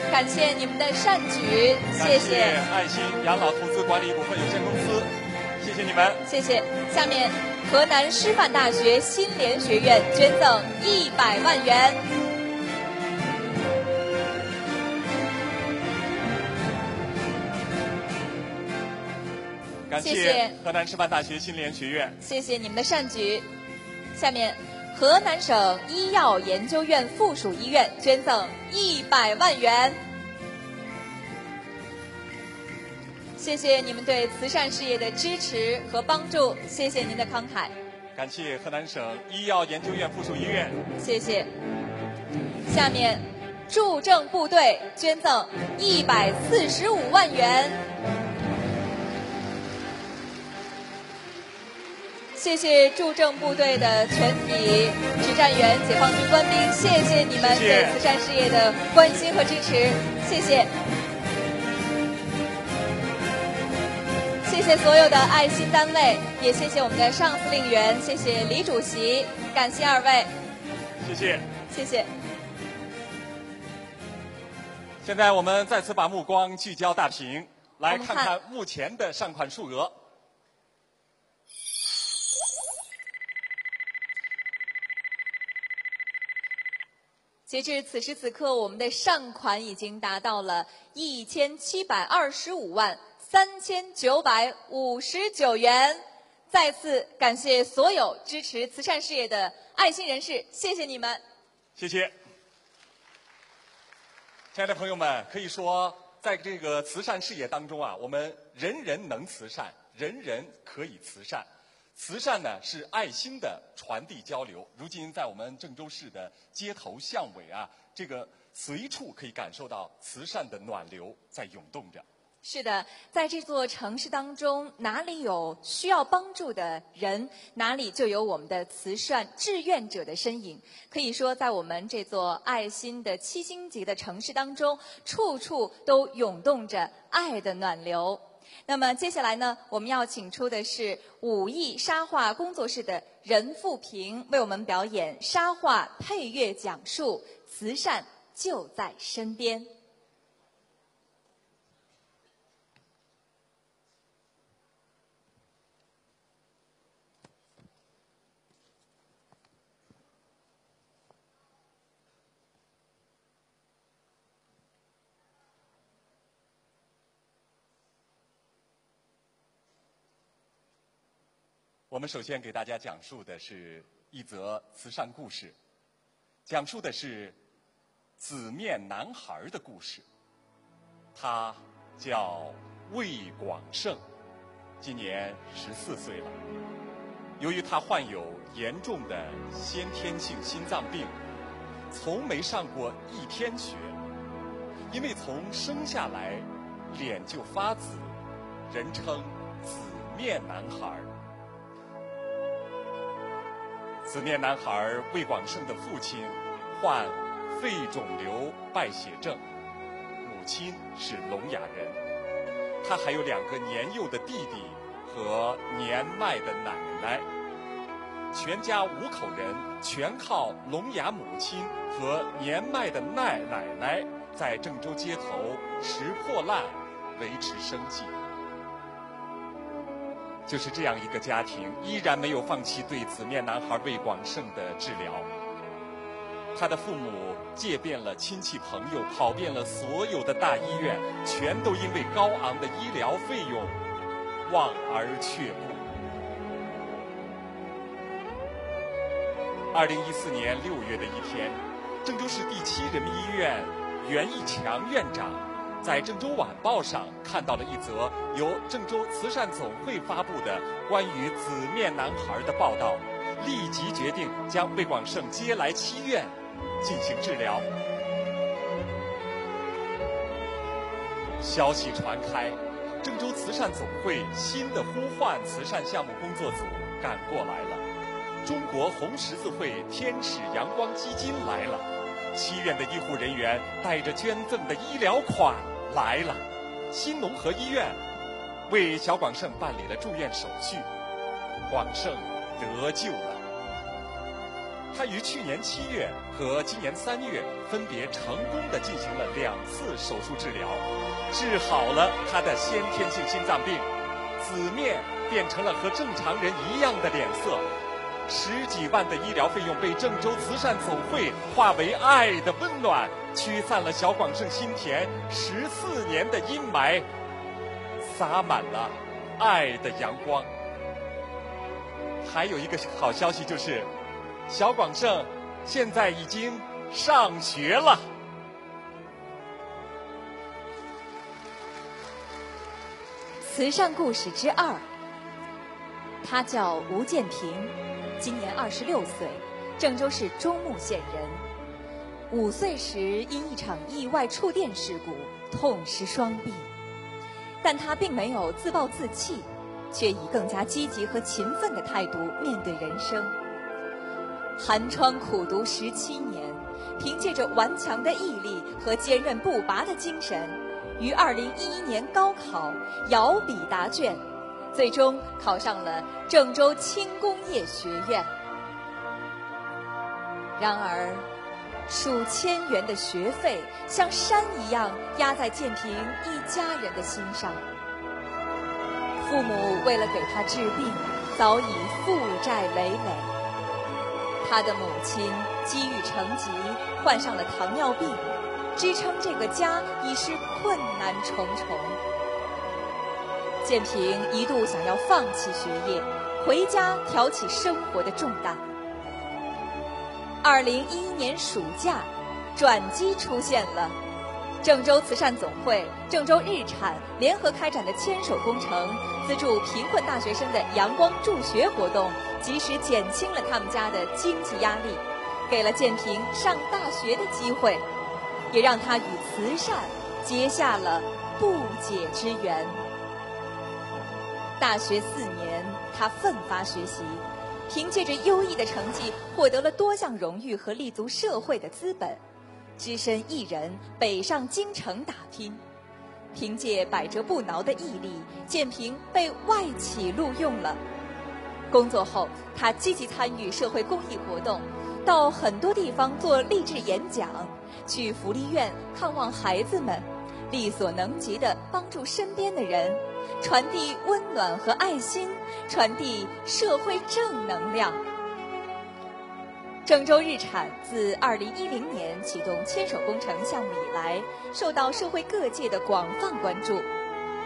感谢你们的善举，谢谢。爱心养老投资管理股份有限公司，谢谢你们。谢谢。下面，河南师范大学新联学院捐赠一百万元。谢谢河南师范大学新联学院，谢谢你们的善举。下面，河南省医药研究院附属医院捐赠一百万元，谢谢你们对慈善事业的支持和帮助，谢谢您的慷慨。感谢河南省医药研究院附属医院，谢谢。下面，驻政部队捐赠一百四十五万元。谢谢驻政部队的全体指战员、解放军官兵，谢谢你们对慈善事业的关心和支持，谢谢。谢谢所有的爱心单位，也谢谢我们的上司令员，谢谢李主席，感谢二位，谢谢，谢谢。现在我们再次把目光聚焦大屏，来看看目前的善款数额。截至此时此刻，我们的善款已经达到了一千七百二十五万三千九百五十九元。再次感谢所有支持慈善事业的爱心人士，谢谢你们。谢谢，亲爱的朋友们，可以说，在这个慈善事业当中啊，我们人人能慈善，人人可以慈善。慈善呢是爱心的传递交流。如今在我们郑州市的街头巷尾啊，这个随处可以感受到慈善的暖流在涌动着。是的，在这座城市当中，哪里有需要帮助的人，哪里就有我们的慈善志愿者的身影。可以说，在我们这座爱心的七星级的城市当中，处处都涌动着爱的暖流。那么接下来呢，我们要请出的是武艺沙画工作室的任富平，为我们表演沙画配乐讲述《慈善就在身边》。我们首先给大家讲述的是一则慈善故事，讲述的是紫面男孩的故事。他叫魏广胜，今年十四岁了。由于他患有严重的先天性心脏病，从没上过一天学。因为从生下来脸就发紫，人称“紫面男孩”。紫面男孩魏广胜的父亲患肺肿瘤败血症，母亲是聋哑人。他还有两个年幼的弟弟和年迈的奶奶，全家五口人全靠聋哑母亲和年迈的奶奶奶在郑州街头拾破烂维持生计。就是这样一个家庭，依然没有放弃对紫面男孩魏广胜的治疗。他的父母借遍了亲戚朋友，跑遍了所有的大医院，全都因为高昂的医疗费用望而却步。二零一四年六月的一天，郑州市第七人民医院袁义强院长。在郑州晚报上看到了一则由郑州慈善总会发布的关于紫面男孩的报道，立即决定将魏广胜接来七院进行治疗。消息传开，郑州慈善总会新的呼唤慈善项目工作组赶过来了，中国红十字会天使阳光基金来了，七院的医护人员带着捐赠的医疗款。来了，新农合医院为小广胜办理了住院手续，广胜得救了。他于去年七月和今年三月分别成功的进行了两次手术治疗，治好了他的先天性心脏病，紫面变成了和正常人一样的脸色。十几万的医疗费用被郑州慈善总会化为爱的温暖，驱散了小广胜心田十四年的阴霾，洒满了爱的阳光。还有一个好消息就是，小广胜现在已经上学了。慈善故事之二，他叫吴建平。今年二十六岁，郑州市中牟县人。五岁时因一场意外触电事故痛失双臂，但他并没有自暴自弃，却以更加积极和勤奋的态度面对人生。寒窗苦读十七年，凭借着顽强的毅力和坚韧不拔的精神，于二零一一年高考摇笔答卷。最终考上了郑州轻工业学院。然而，数千元的学费像山一样压在建平一家人的心上。父母为了给他治病，早已负债累累。他的母亲积郁成疾，患上了糖尿病，支撑这个家已是困难重重。建平一度想要放弃学业，回家挑起生活的重担。二零一一年暑假，转机出现了，郑州慈善总会、郑州日产联合开展的牵手工程，资助贫困大学生的阳光助学活动，及时减轻了他们家的经济压力，给了建平上大学的机会，也让他与慈善结下了不解之缘。大学四年，他奋发学习，凭借着优异的成绩，获得了多项荣誉和立足社会的资本，只身一人北上京城打拼。凭借百折不挠的毅力，建平被外企录用了。工作后，他积极参与社会公益活动，到很多地方做励志演讲，去福利院看望孩子们，力所能及的帮助身边的人。传递温暖和爱心，传递社会正能量。郑州日产自2010年启动牵手工程项目以来，受到社会各界的广泛关注。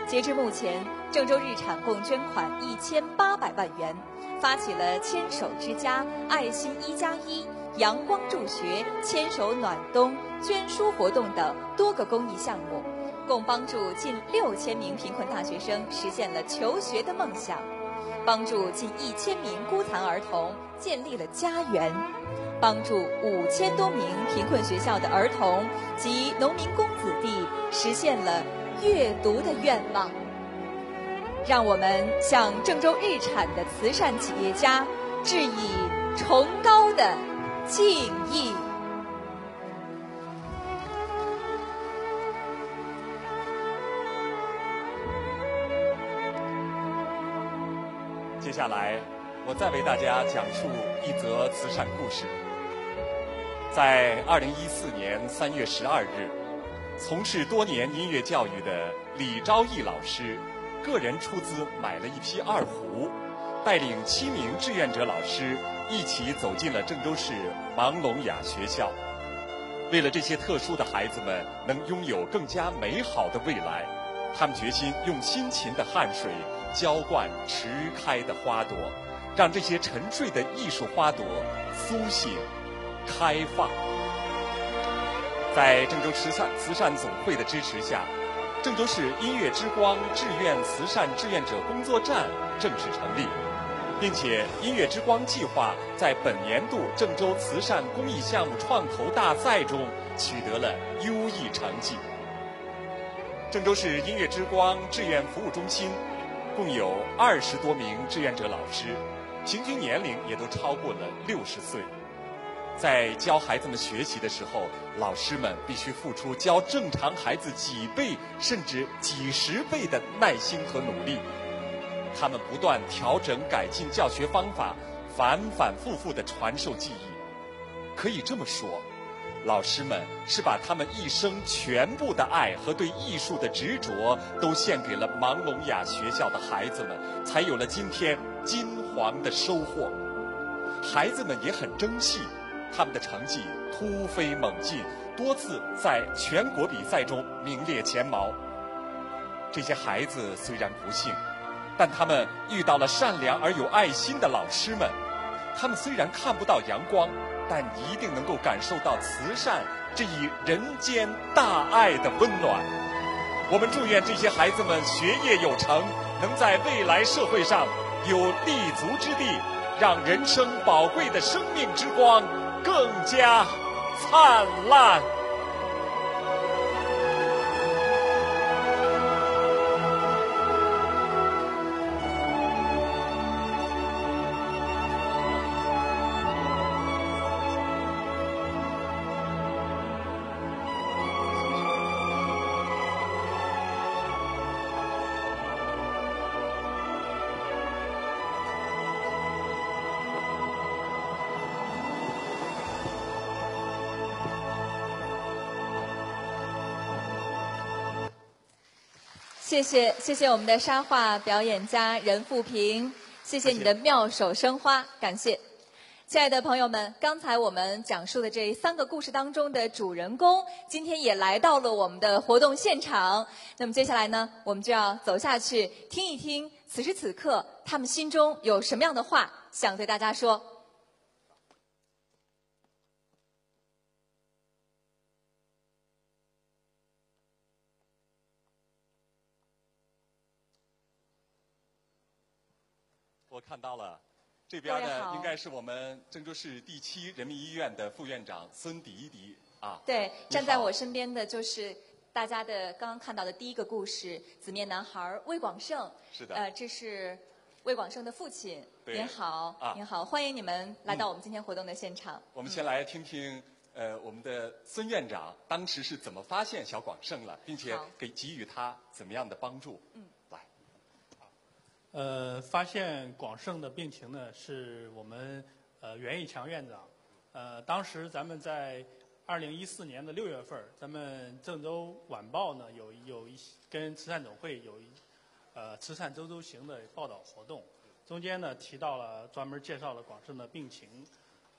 截至目前，郑州日产共捐款一千八百万元，发起了“牵手之家”、“爱心一加一”、“阳光助学”、“牵手暖冬”、捐书活动等多个公益项目，共帮助近六千名贫困大学生实现了求学的梦想，帮助近一千名孤残儿童建立了家园，帮助五千多名贫困学校的儿童及农民工子弟实现了。阅读的愿望，让我们向郑州日产的慈善企业家致以崇高的敬意。接下来，我再为大家讲述一则慈善故事。在二零一四年三月十二日。从事多年音乐教育的李昭义老师，个人出资买了一批二胡，带领七名志愿者老师一起走进了郑州市盲聋哑学校。为了这些特殊的孩子们能拥有更加美好的未来，他们决心用辛勤的汗水浇灌迟开的花朵，让这些沉睡的艺术花朵苏醒、开放。在郑州慈善慈善总会的支持下，郑州市音乐之光志愿慈善志愿者工作站正式成立，并且音乐之光计划在本年度郑州慈善公益项目创投大赛中取得了优异成绩。郑州市音乐之光志愿服务中心共有二十多名志愿者老师，平均年龄也都超过了六十岁。在教孩子们学习的时候，老师们必须付出教正常孩子几倍甚至几十倍的耐心和努力。他们不断调整改进教学方法，反反复复地传授技艺。可以这么说，老师们是把他们一生全部的爱和对艺术的执着都献给了盲聋哑学校的孩子们，才有了今天金黄的收获。孩子们也很争气。他们的成绩突飞猛进，多次在全国比赛中名列前茅。这些孩子虽然不幸，但他们遇到了善良而有爱心的老师们。他们虽然看不到阳光，但一定能够感受到慈善这一人间大爱的温暖。我们祝愿这些孩子们学业有成，能在未来社会上有立足之地，让人生宝贵的生命之光。更加灿烂。谢谢谢谢我们的沙画表演家任富平，谢谢你的妙手生花，感谢。亲爱的朋友们，刚才我们讲述的这三个故事当中的主人公，今天也来到了我们的活动现场。那么接下来呢，我们就要走下去听一听，此时此刻他们心中有什么样的话想对大家说。我看到了，这边呢应该是我们郑州市第七人民医院的副院长孙迪迪啊。对，站在我身边的就是大家的刚刚看到的第一个故事——紫面男孩魏广胜。是的。呃，这是魏广胜的父亲。您好，啊，您好，欢迎你们来到我们今天活动的现场。我们先来听听，呃，我们的孙院长当时是怎么发现小广胜了，并且给给予他怎么样的帮助？嗯。呃，发现广胜的病情呢，是我们呃袁义强院长。呃，当时咱们在二零一四年的六月份咱们郑州晚报呢有有一跟慈善总会有一呃慈善周周行的报道活动，中间呢提到了专门介绍了广胜的病情。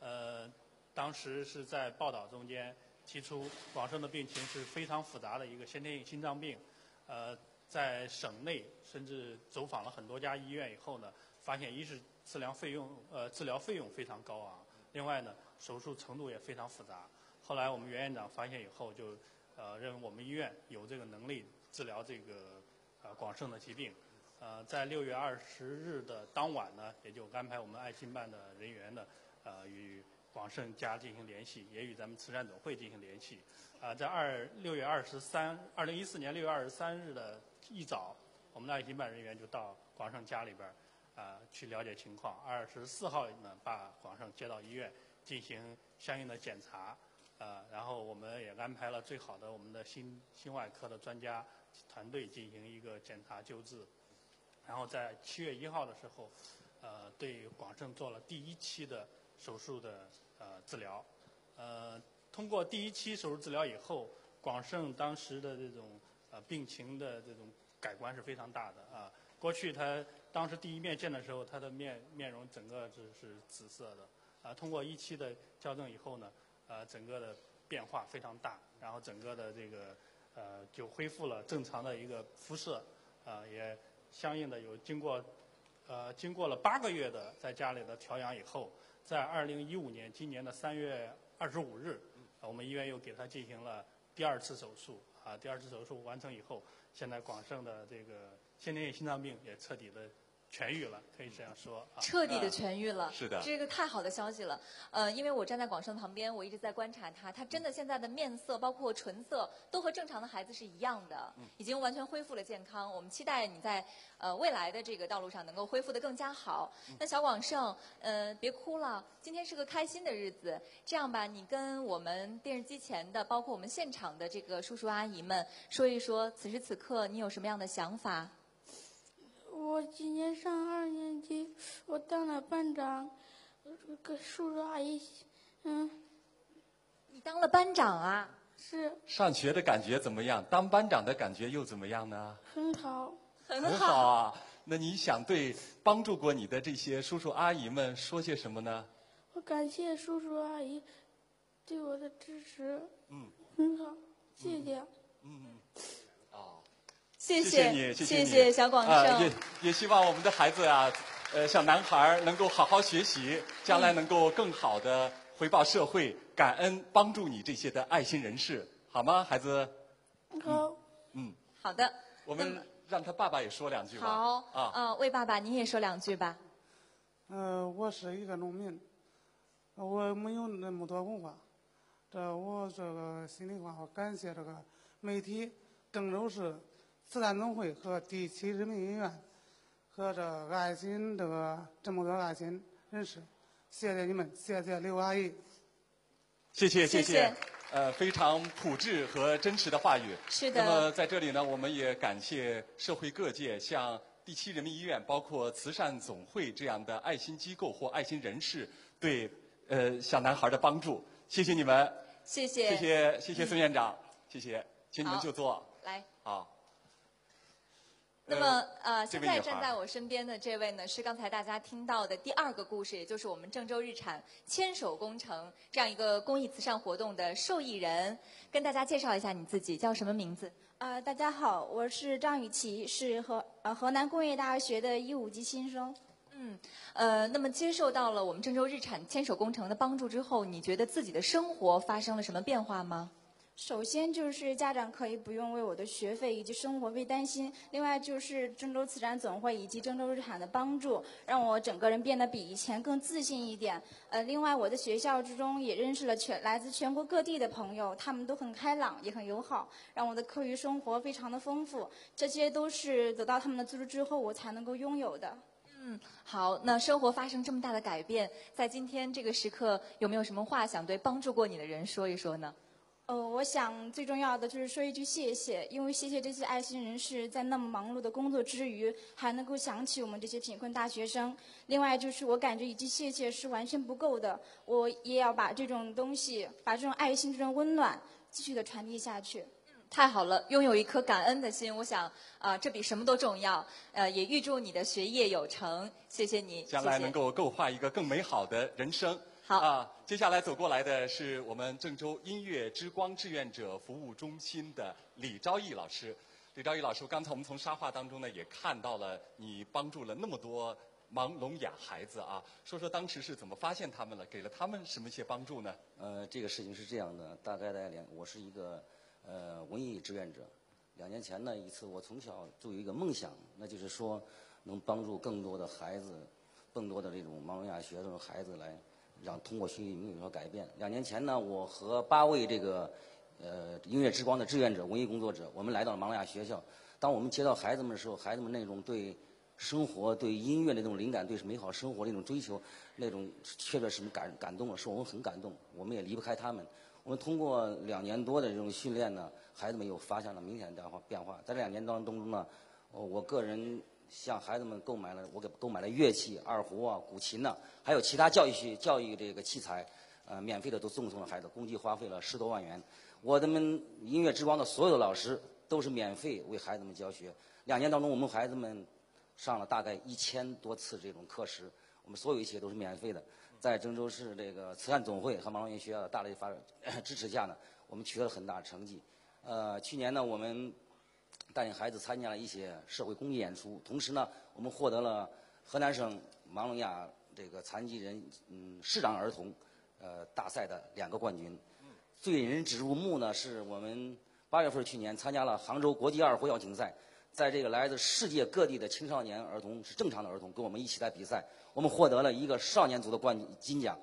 呃，当时是在报道中间提出广胜的病情是非常复杂的一个先天性心脏病。呃。在省内甚至走访了很多家医院以后呢，发现一是治疗费用呃治疗费用非常高昂，另外呢手术程度也非常复杂。后来我们袁院长发现以后，就呃认为我们医院有这个能力治疗这个呃广盛的疾病。呃，在六月二十日的当晚呢，也就安排我们爱心办的人员呢，呃与广盛家进行联系，也与咱们慈善总会进行联系。啊，在二六月二十三，二零一四年六月二十三日的。一早，我们的爱心办人员就到广胜家里边儿，啊，去了解情况。二十四号呢，把广胜接到医院进行相应的检查，呃，然后我们也安排了最好的我们的心心外科的专家团队进行一个检查救治。然后在七月一号的时候，呃，对广胜做了第一期的手术的呃治疗。呃，通过第一期手术治疗以后，广胜当时的这种。呃，病情的这种改观是非常大的啊。过去他当时第一面见的时候，他的面面容整个是是紫色的啊。通过一期的校正以后呢，呃，整个的变化非常大，然后整个的这个呃就恢复了正常的一个肤色啊，也相应的有经过呃经过了八个月的在家里的调养以后，在二零一五年今年的三月二十五日，我们医院又给他进行了第二次手术。啊，第二次手术完成以后，现在广盛的这个先天性心脏病也彻底的。痊愈了，可以这样说。彻底的痊愈了，是的，这个太好的消息了。呃，因为我站在广胜旁边，我一直在观察他，他真的现在的面色，包括唇色，都和正常的孩子是一样的，已经完全恢复了健康。我们期待你在呃未来的这个道路上能够恢复的更加好。那小广胜，呃，别哭了，今天是个开心的日子。这样吧，你跟我们电视机前的，包括我们现场的这个叔叔阿姨们说一说，此时此刻你有什么样的想法？我今年上二年级，我当了班长，跟叔叔阿姨，嗯，你当了班长啊？是。上学的感觉怎么样？当班长的感觉又怎么样呢？很好。很好啊！那你想对帮助过你的这些叔叔阿姨们说些什么呢？我感谢叔叔阿姨对我的支持。嗯。很好，谢谢。嗯。谢谢你，谢谢小广胜。也也希望我们的孩子啊，呃，小男孩能够好好学习，将来能够更好的回报社会，感恩帮助你这些的爱心人士，好吗，孩子？好。嗯。好的。我们让他爸爸也说两句吧。好。啊。呃，魏爸爸，您也说两句吧。呃，我是一个农民，我没有那么多文化，这我这个心里话，我感谢这个媒体，郑州市。慈善总会和第七人民医院和这爱心这个这么多爱心人士，谢谢你们，谢谢刘阿姨。谢谢谢谢，呃，非常朴质和真实的话语。是的。那么在这里呢，我们也感谢社会各界，像第七人民医院、包括慈善总会这样的爱心机构或爱心人士对呃小男孩的帮助。谢谢你们。谢谢。谢谢谢谢孙院长，谢谢，请你们就坐。来。好。那么，呃，现在站在我身边的这位呢，是刚才大家听到的第二个故事，也就是我们郑州日产牵手工程这样一个公益慈善活动的受益人。跟大家介绍一下你自己，叫什么名字？呃，大家好，我是张雨绮，是河呃河南工业大学的一五级新生。嗯，呃，那么接受到了我们郑州日产牵手工程的帮助之后，你觉得自己的生活发生了什么变化吗？首先就是家长可以不用为我的学费以及生活费担心，另外就是郑州慈善总会以及郑州日产的帮助，让我整个人变得比以前更自信一点。呃，另外我在学校之中也认识了全来自全国各地的朋友，他们都很开朗，也很友好，让我的课余生活非常的丰富。这些都是得到他们的资助之后我才能够拥有的。嗯，好，那生活发生这么大的改变，在今天这个时刻，有没有什么话想对帮助过你的人说一说呢？呃，我想最重要的就是说一句谢谢，因为谢谢这些爱心人士在那么忙碌的工作之余，还能够想起我们这些贫困大学生。另外就是我感觉一句谢谢是完全不够的，我也要把这种东西，把这种爱心、这种温暖继续的传递下去。太好了，拥有一颗感恩的心，我想啊，这比什么都重要。呃，也预祝你的学业有成，谢谢你，将来能够构画一个更美好的人生。好啊，接下来走过来的是我们郑州音乐之光志愿者服务中心的李昭义老师。李昭义老师，刚才我们从沙画当中呢，也看到了你帮助了那么多盲聋哑孩子啊，说说当时是怎么发现他们了，给了他们什么一些帮助呢？呃，这个事情是这样的，大概在两，我是一个呃文艺志愿者。两年前呢，一次我从小就有一个梦想，那就是说能帮助更多的孩子，更多的这种盲聋哑学生的孩子来，让通过学习有所改变。两年前呢，我和八位这个。呃，音乐之光的志愿者、文艺工作者，我们来到了盲聋哑学校。当我们接到孩子们的时候，孩子们那种对生活、对音乐的那种灵感、对美好生活的那种追求，那种确实是感感动了，使我们很感动。我们也离不开他们。我们通过两年多的这种训练呢，孩子们又发现了明显的。变化在这两年当中呢，我个人向孩子们购买了，我给购买了乐器，二胡啊、古琴呐，还有其他教育学教育这个器材，呃，免费的都赠送了孩子，共计花费了十多万元。我的们音乐之光的所有的老师都是免费为孩子们教学。两年当中，我们孩子们上了大概一千多次这种课时，我们所有一切都是免费的。在郑州市这个慈善总会和盲聋学校的大力发 支持下呢，我们取得了很大成绩。呃，去年呢，我们带领孩子参加了一些社会公益演出，同时呢，我们获得了河南省盲聋哑这个残疾人嗯视障儿童呃大赛的两个冠军。最引人指入目呢，是我们八月份去年参加了杭州国际二胡邀请赛，在这个来自世界各地的青少年儿童是正常的儿童，跟我们一起在比赛，我们获得了一个少年组的冠金奖，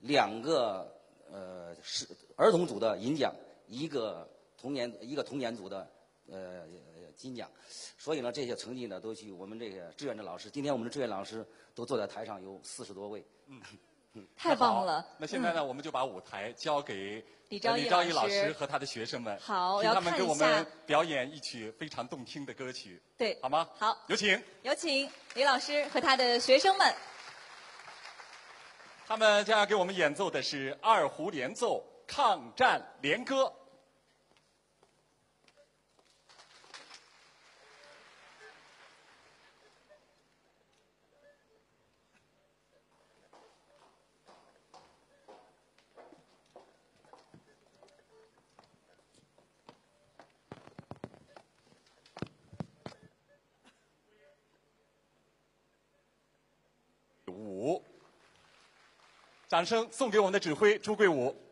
两个呃是儿童组的银奖，一个童年一个童年组的呃金奖，所以呢，这些成绩呢都去我们这个志愿者老师，今天我们的志愿老师都坐在台上有四十多位。嗯。太棒了！那现在呢，我们就把舞台交给李昭义老师和他的学生们，好，让他们给我们表演一曲非常动听的歌曲，对，好吗？好，有请，有请李老师和他的学生们。他们将要给我们演奏的是二胡联奏《抗战联歌》。掌声送给我们的指挥朱贵武。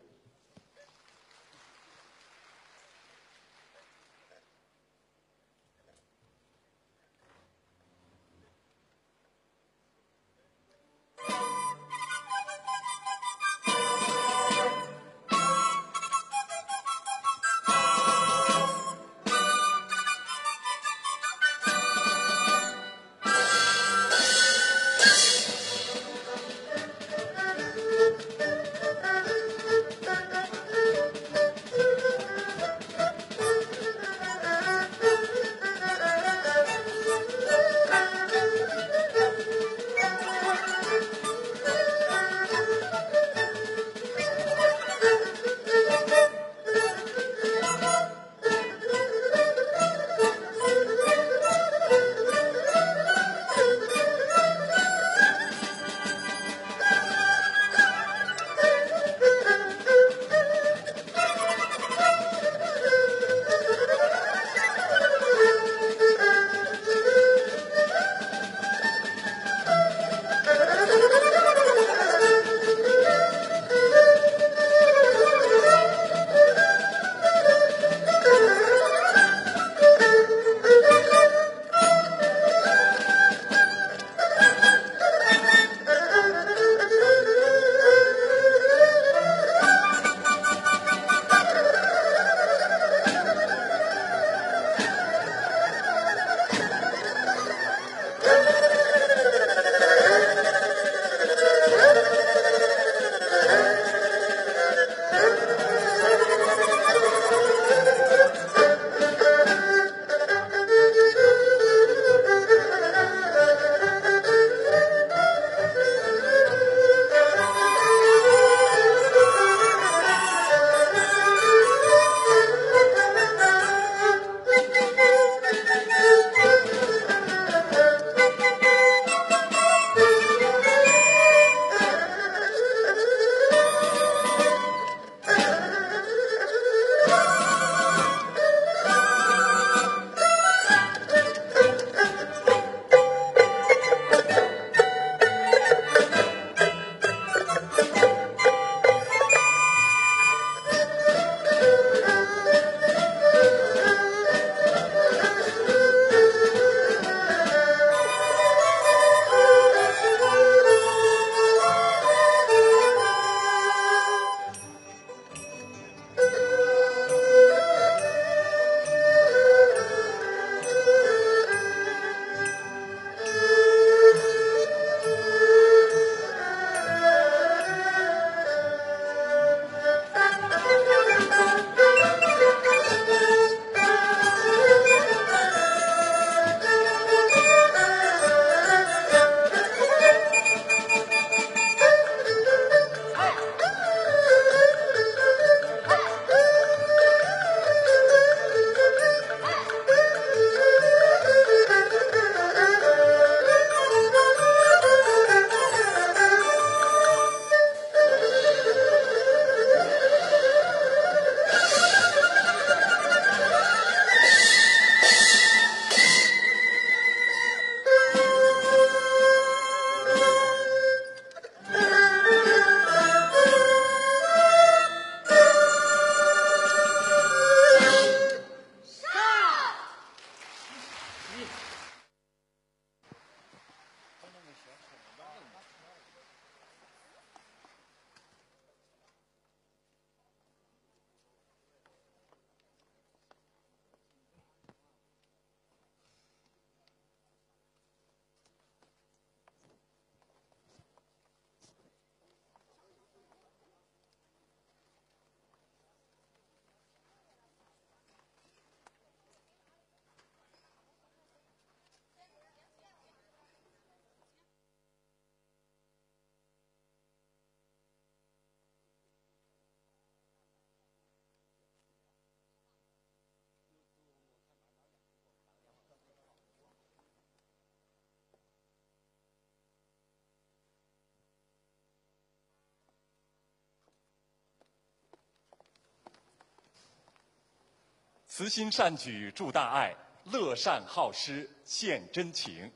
慈心善举助大爱，乐善好施献真情。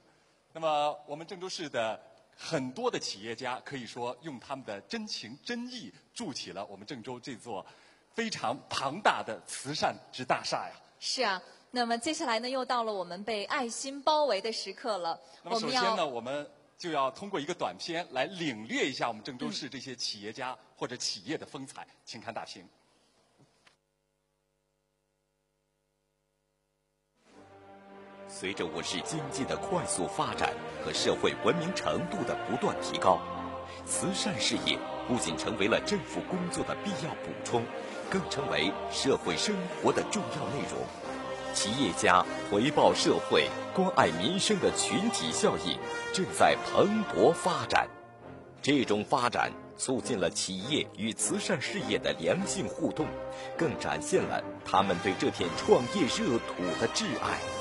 那么，我们郑州市的很多的企业家可以说用他们的真情真意筑起了我们郑州这座非常庞大的慈善之大厦呀。是啊，那么接下来呢，又到了我们被爱心包围的时刻了。那么首先呢，我们就要通过一个短片来领略一下我们郑州市这些企业家或者企业的风采，请看大屏。随着我市经济的快速发展和社会文明程度的不断提高，慈善事业不仅成为了政府工作的必要补充，更成为社会生活的重要内容。企业家回报社会、关爱民生的群体效应正在蓬勃发展。这种发展促进了企业与慈善事业的良性互动，更展现了他们对这片创业热土的挚爱。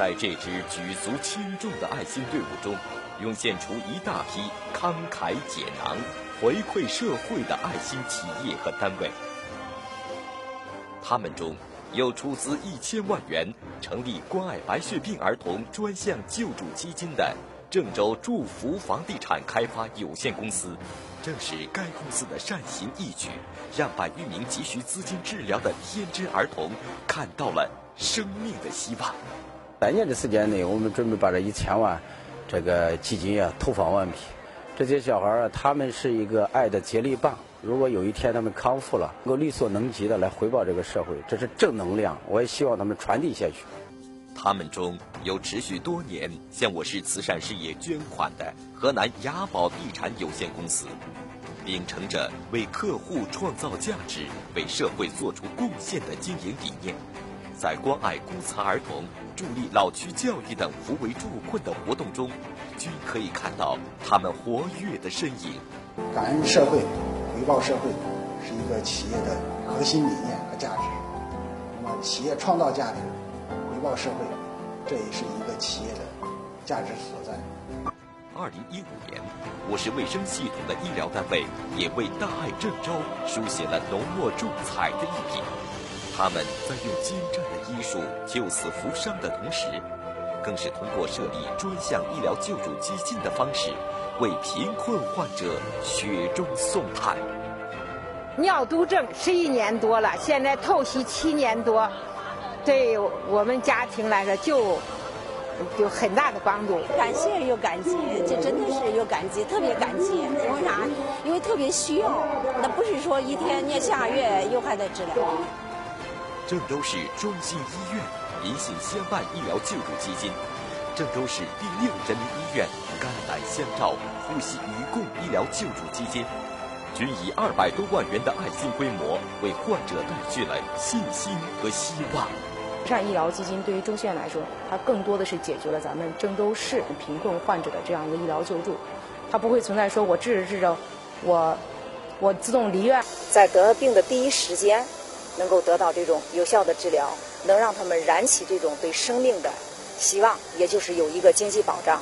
在这支举足轻重的爱心队伍中，涌现出一大批慷慨解囊、回馈社会的爱心企业和单位。他们中有出资一千万元成立关爱白血病儿童专项救助基金的郑州祝福房地产开发有限公司。正是该公司的善行义举，让百余名急需资金治疗的天真儿童看到了生命的希望。三年的时间内，我们准备把这一千万这个基金啊投放完毕。这些小孩儿，他们是一个爱的接力棒。如果有一天他们康复了，能够力所能及的来回报这个社会，这是正能量。我也希望他们传递下去。他们中有持续多年向我市慈善事业捐款的河南雅宝地产有限公司，秉承着为客户创造价值、为社会做出贡献的经营理念。在关爱孤残儿童、助力老区教育等扶危助困的活动中，均可以看到他们活跃的身影。感恩社会，回报社会，是一个企业的核心理念和价值。那么，企业创造价值，回报社会，这也是一个企业的价值所在。二零一五年，我市卫生系统的医疗单位也为大爱郑州书写了浓墨重彩的一笔。他们在用精湛的医术救死扶伤的同时，更是通过设立专项医疗救助基金的方式，为贫困患者雪中送炭。尿毒症十一年多了，现在透析七年多，对我们家庭来说就有很大的帮助。感谢又感激，这真的是又感激，特别感激。因为啥？因为特别需要，那不是说一天你下个月又还得治疗。郑州市中心医院银杏相伴医疗救助基金，郑州市第六人民医院肝胆相照呼吸与共医疗救助基金，均以二百多万元的爱心规模，为患者带去了信心和希望。慈善医疗基金对于郑县来说，它更多的是解决了咱们郑州市贫困患者的这样一个医疗救助，它不会存在说我治着治着，我我自动离院，在得了病的第一时间。能够得到这种有效的治疗，能让他们燃起这种对生命的希望，也就是有一个经济保障。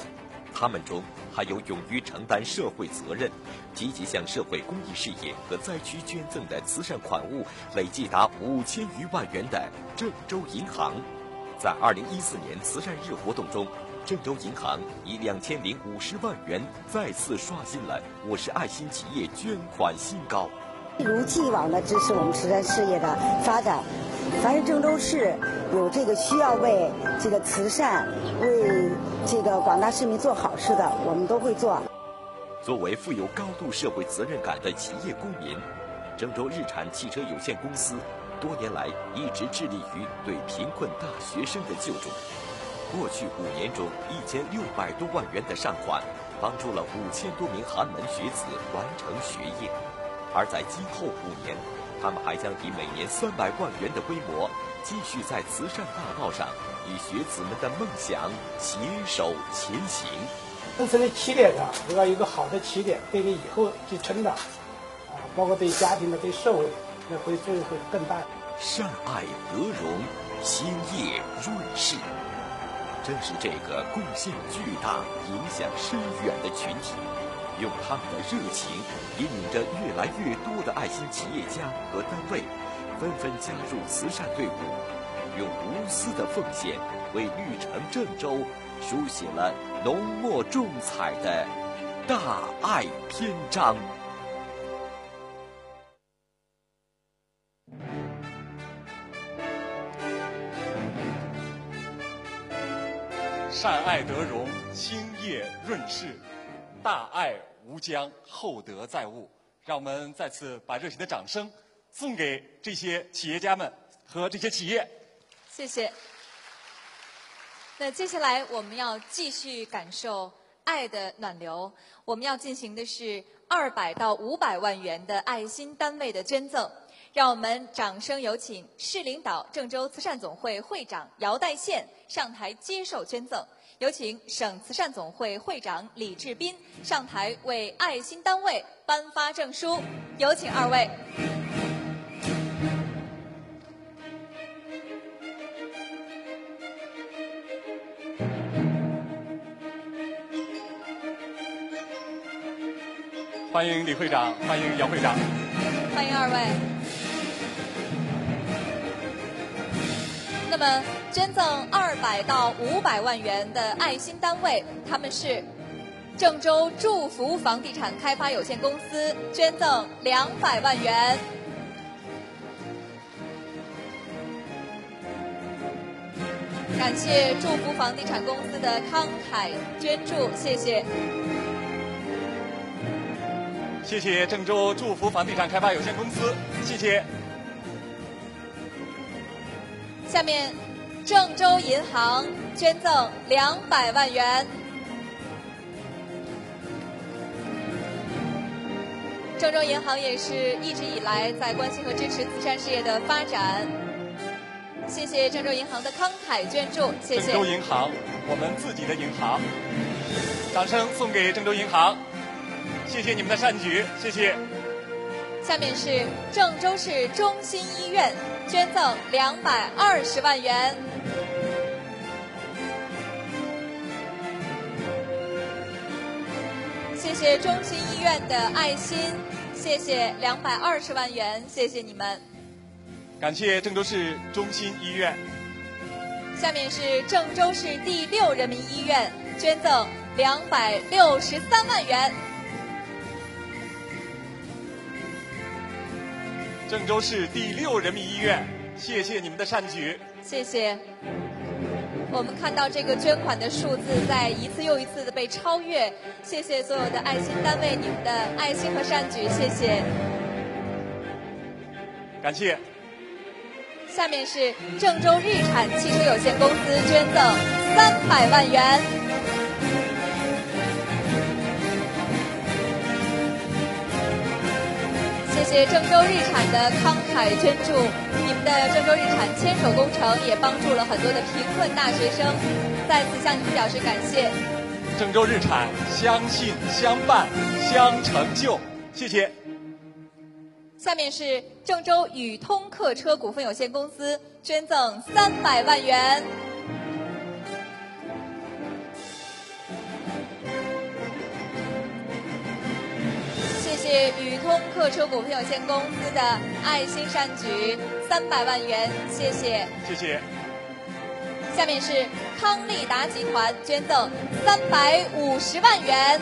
他们中还有勇于承担社会责任、积极向社会公益事业和灾区捐赠的慈善款物累计达五千余万元的郑州银行。在二零一四年慈善日活动中，郑州银行以两千零五十万元再次刷新了我市爱心企业捐款新高。一如既往的支持我们慈善事业的发展，凡是郑州市有这个需要为这个慈善、为这个广大市民做好事的，我们都会做。作为富有高度社会责任感的企业公民，郑州日产汽车有限公司多年来一直致力于对贫困大学生的救助。过去五年中，一千六百多万元的善款，帮助了五千多名寒门学子完成学业。而在今后五年，他们还将以每年三百万元的规模，继续在慈善大道上与学子们的梦想携手前行。人生的起点上，都要有一个好的起点，对你以后去成长，啊，包括对家庭的、对社会，那会作用会更大。善爱德容，兴业润世，正是这个贡献巨大、影响深远的群体。用他们的热情，引领着越来越多的爱心企业家和单位，纷纷加入慈善队伍，用无私的奉献为绿城郑州书写了浓墨重彩的大爱篇章。善爱德荣，兴业润世，大爱吾将，厚德载物。让我们再次把热情的掌声送给这些企业家们和这些企业。谢谢。那接下来我们要继续感受爱的暖流，我们要进行的是二百到五百万元的爱心单位的捐赠。让我们掌声有请市领导、郑州慈善总会会长姚代宪上台接受捐赠。有请省慈善总会会长李志斌上台为爱心单位颁发证书。有请二位。欢迎李会长，欢迎姚会长，欢迎二位。那么，捐赠二百到五百万元的爱心单位，他们是郑州祝福房地产开发有限公司，捐赠两百万元。感谢祝福房地产公司的慷慨捐助，谢谢。谢谢郑州祝福房地产开发有限公司，谢谢。下面，郑州银行捐赠两百万元。郑州银行也是一直以来在关心和支持慈善事业的发展。谢谢郑州银行的慷慨捐助，谢谢。郑州银行，我们自己的银行，掌声送给郑州银行，谢谢你们的善举，谢谢。下面是郑州市中心医院。捐赠两百二十万元，谢谢中心医院的爱心，谢谢两百二十万元，谢谢你们。感谢郑州市中心医院。下面是郑州市第六人民医院捐赠两百六十三万元。郑州市第六人民医院，谢谢你们的善举。谢谢。我们看到这个捐款的数字在一次又一次的被超越，谢谢所有的爱心单位，你们的爱心和善举，谢谢。感谢。下面是郑州日产汽车有限公司捐赠三百万元。谢谢郑州日产的慷慨捐助，你们的郑州日产牵手工程也帮助了很多的贫困大学生，再次向你们表示感谢。郑州日产相信相伴相成就，谢谢。下面是郑州宇通客车股份有限公司捐赠三百万元。谢宇通客车股份有限公司的爱心善举三百万元，谢谢。谢谢。下面是康利达集团捐赠三百五十万元。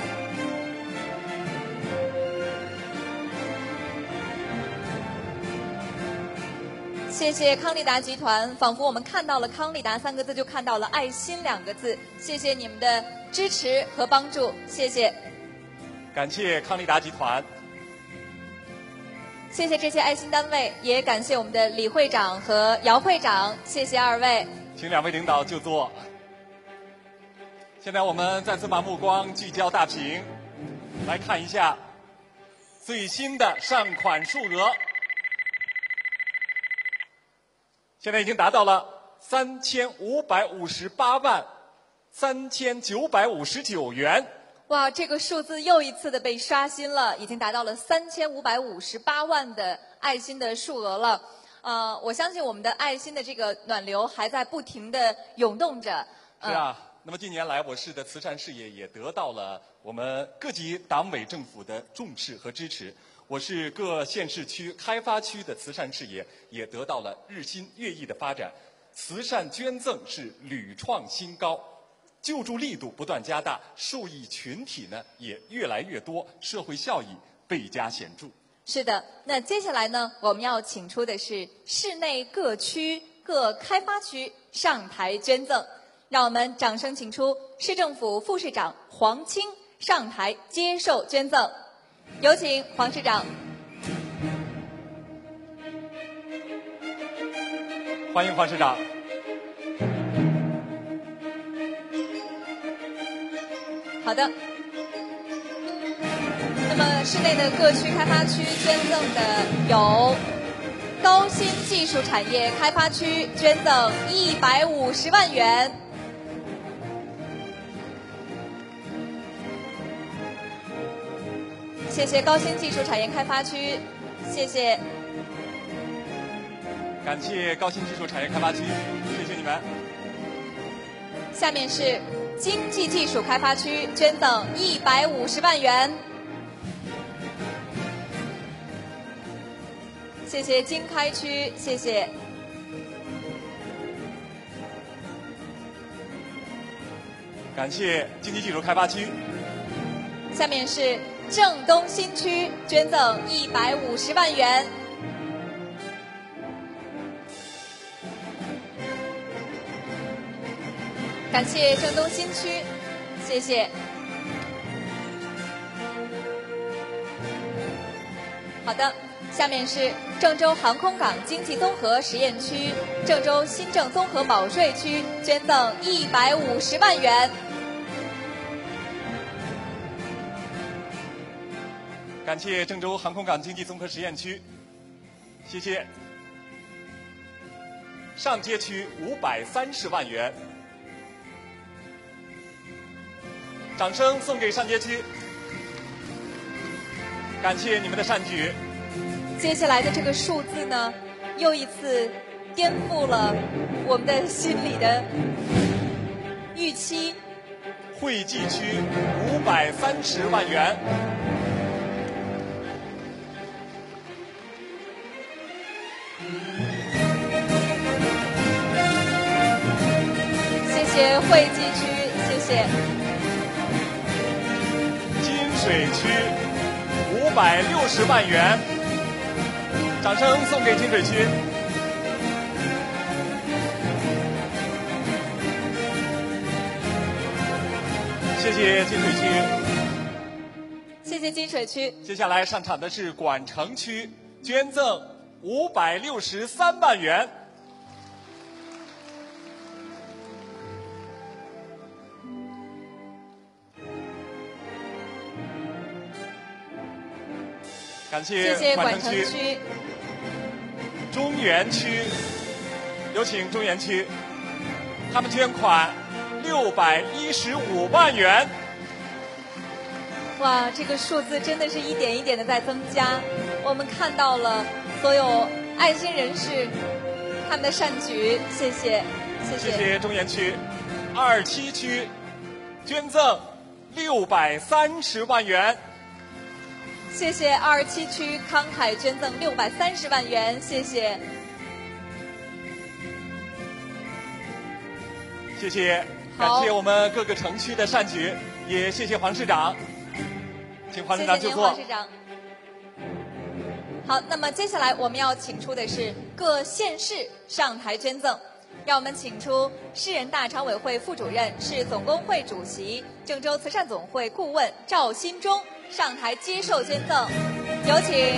谢谢康利达集团，仿佛我们看到了康利达三个字，就看到了爱心两个字。谢谢你们的支持和帮助，谢谢。感谢康利达集团。谢谢这些爱心单位，也感谢我们的李会长和姚会长，谢谢二位。请两位领导就坐。现在我们再次把目光聚焦大屏，来看一下最新的善款数额，现在已经达到了三千五百五十八万三千九百五十九元。哇，这个数字又一次的被刷新了，已经达到了三千五百五十八万的爱心的数额了。呃，我相信我们的爱心的这个暖流还在不停的涌动着。是啊，那么近年来我市的慈善事业也得到了我们各级党委政府的重视和支持。我市各县市区开发区的慈善事业也得到了日新月异的发展，慈善捐赠是屡创新高，救助力度不断加大，受益群体呢也越来越多，社会效益倍加显著。是的，那接下来呢，我们要请出的是市内各区各开发区上台捐赠，让我们掌声请出市政府副市长黄青上台接受捐赠。有请黄市长。欢迎黄市长。好的。那么，市内的各区开发区捐赠的有：高新技术产业开发区捐赠一百五十万元。谢谢高新技术产业开发区，谢谢。感谢高新技术产业开发区，谢谢你们。下面是经济技术开发区捐赠一百五十万元，谢谢经开区，谢谢。感谢经济技术开发区。下面是。郑东新区捐赠一百五十万元，感谢郑东新区，谢谢。好的，下面是郑州航空港经济综合实验区、郑州新郑综合保税区捐赠一百五十万元。感谢郑州航空港经济综合实验区，谢谢。上街区五百三十万元，掌声送给上街区，感谢你们的善举。接下来的这个数字呢，又一次颠覆了我们的心里的预期。惠济区五百三十万元。谢谢惠济区，谢谢。金水区五百六十万元，掌声送给金水区。谢谢金水区，谢谢金水区。接下来上场的是管城区，捐赠五百六十三万元。感谢管城区，中原区，有请中原区，他们捐款六百一十五万元。哇，这个数字真的是一点一点的在增加，我们看到了所有爱心人士他们的善举，谢谢，谢谢。谢谢中原区，二七区，捐赠六百三十万元。谢谢二七区慷慨捐赠六百三十万元，谢谢，谢谢，感谢我们各个城区的善举，也谢谢黄市长，请黄市长就座。黄市长。好，那么接下来我们要请出的是各县市上台捐赠，让我们请出市人大常委会副主任、市总工会主席、郑州慈善总会顾问赵新忠。上台接受捐赠，有请。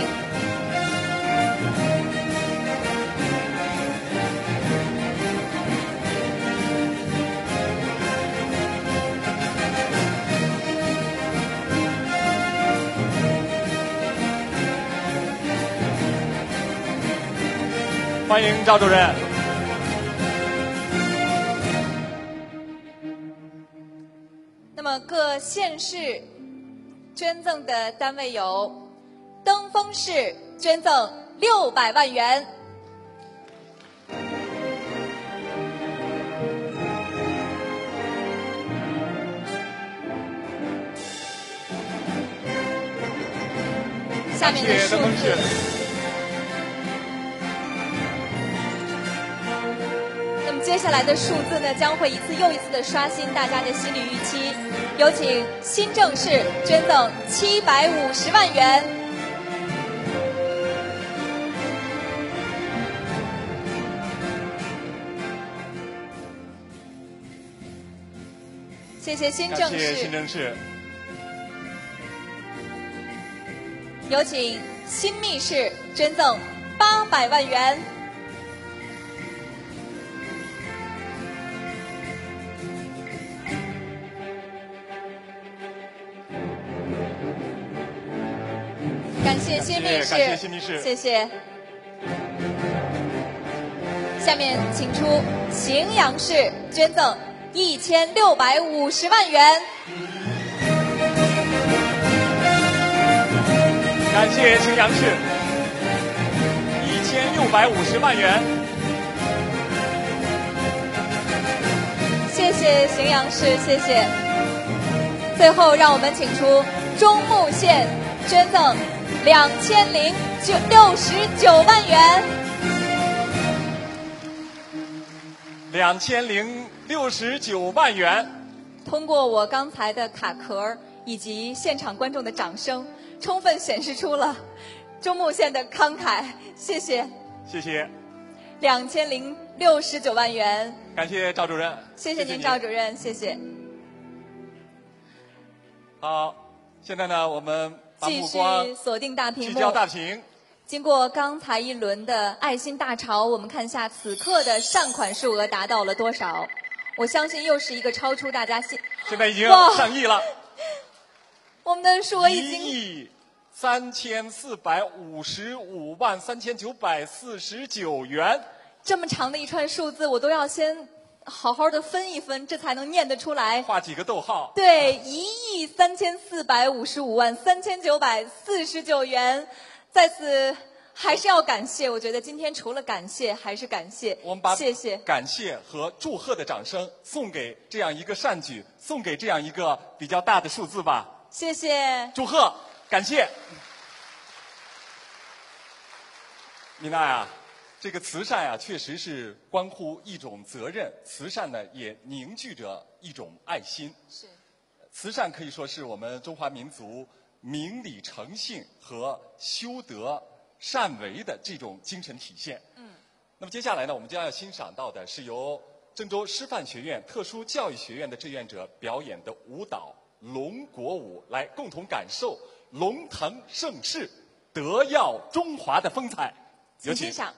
欢迎赵主任。那么各县市。捐赠的单位有：登封市捐赠六百万元，下面的数字。接下来的数字呢，将会一次又一次的刷新大家的心理预期。有请新郑市捐赠七百五十万元。谢谢新郑感谢新市，郑市。有请新密市捐赠八百万元。谢新密室，感谢新密室谢谢。下面请出荥阳市捐赠一千六百五十万元。感谢荥阳市一千六百五十万元。谢谢荥阳市，谢谢。最后，让我们请出中牟县捐赠两千零九六十九万元。两千零六十九万元。通过我刚才的卡壳儿以及现场观众的掌声，充分显示出了中牟县的慷慨。谢谢，谢谢，两千零六十九万元，感谢赵主任。谢谢您，你赵主任，谢谢。好，现在呢，我们把继续目光锁定大屏幕，聚焦大屏。经过刚才一轮的爱心大潮，我们看一下此刻的善款数额达到了多少？我相信又是一个超出大家心。现在已经上亿了，我们的数额已经一亿三千四百五十五万三千九百四十九元。这么长的一串数字，我都要先好好的分一分，这才能念得出来。画几个逗号。对，一亿三千四百五十五万三千九百四十九元，在此还是要感谢。我觉得今天除了感谢，还是感谢。我们把谢谢。感谢和祝贺的掌声送给这样一个善举，送给这样一个比较大的数字吧。谢谢。祝贺，感谢。米娜呀，这个慈善呀，确实是关乎一种责任，慈善呢也凝聚着一种爱心。是。慈善可以说是我们中华民族明理诚信和修德善为的这种精神体现。嗯。那么接下来呢，我们将要欣赏到的是由郑州师范学院特殊教育学院的志愿者表演的舞蹈《龙国舞》，来共同感受龙腾盛世、德耀中华的风采。有请请欣。赏。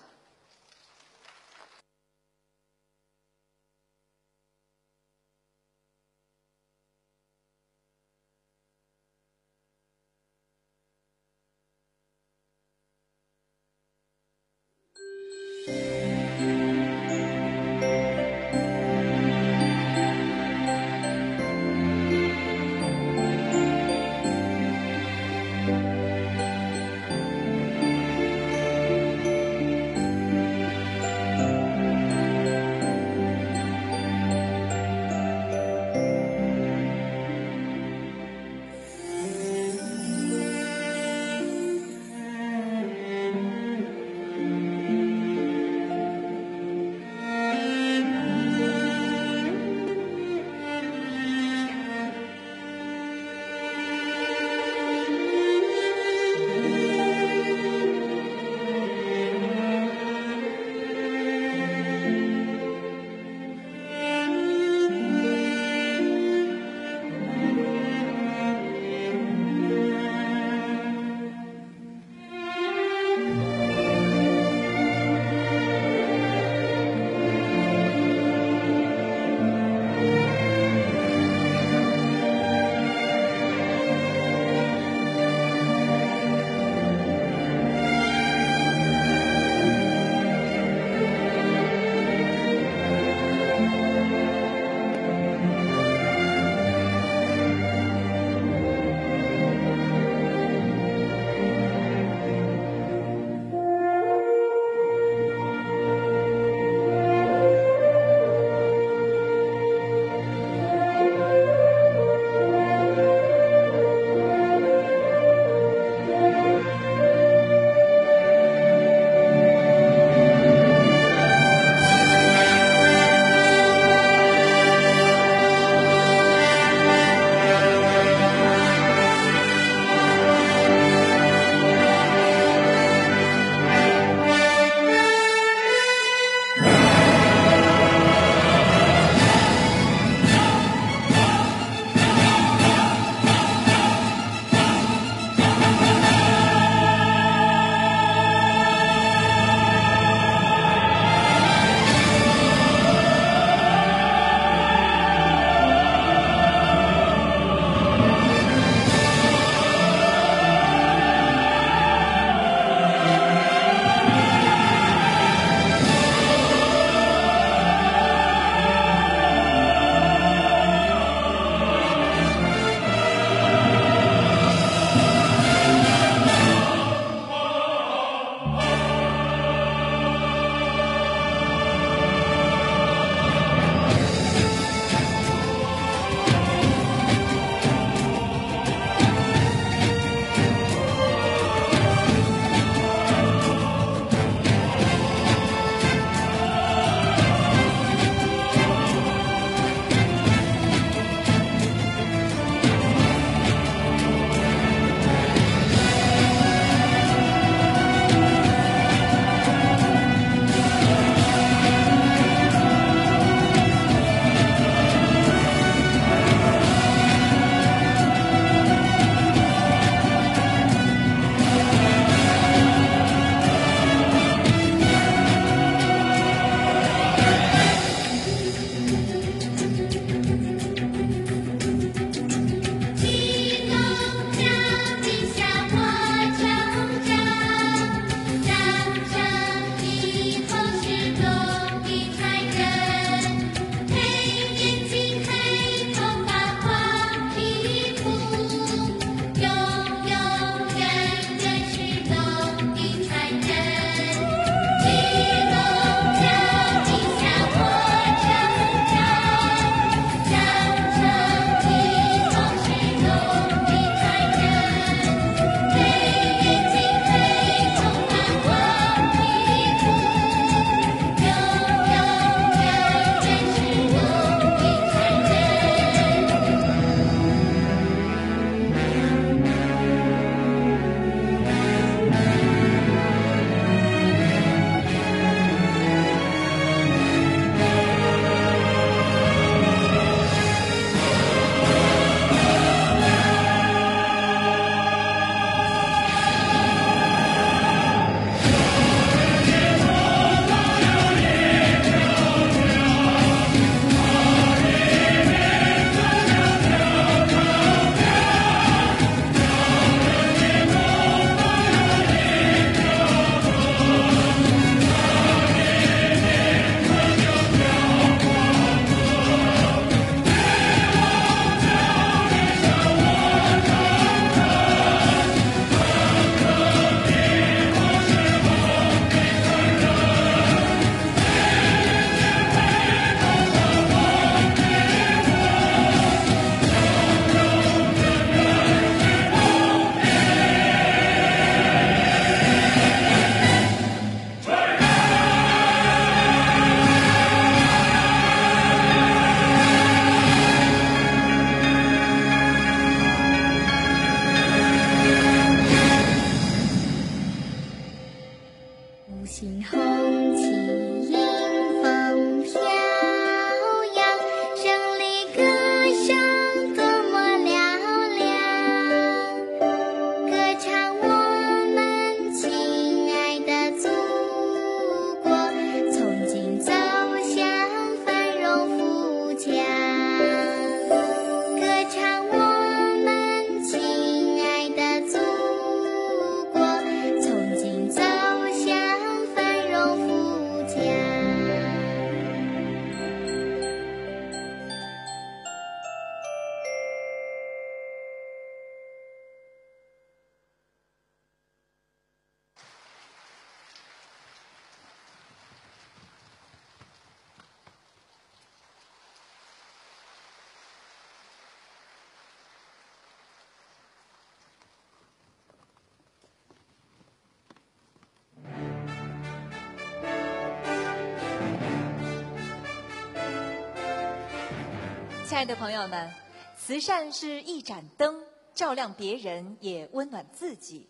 亲爱的朋友们，慈善是一盏灯，照亮别人，也温暖自己。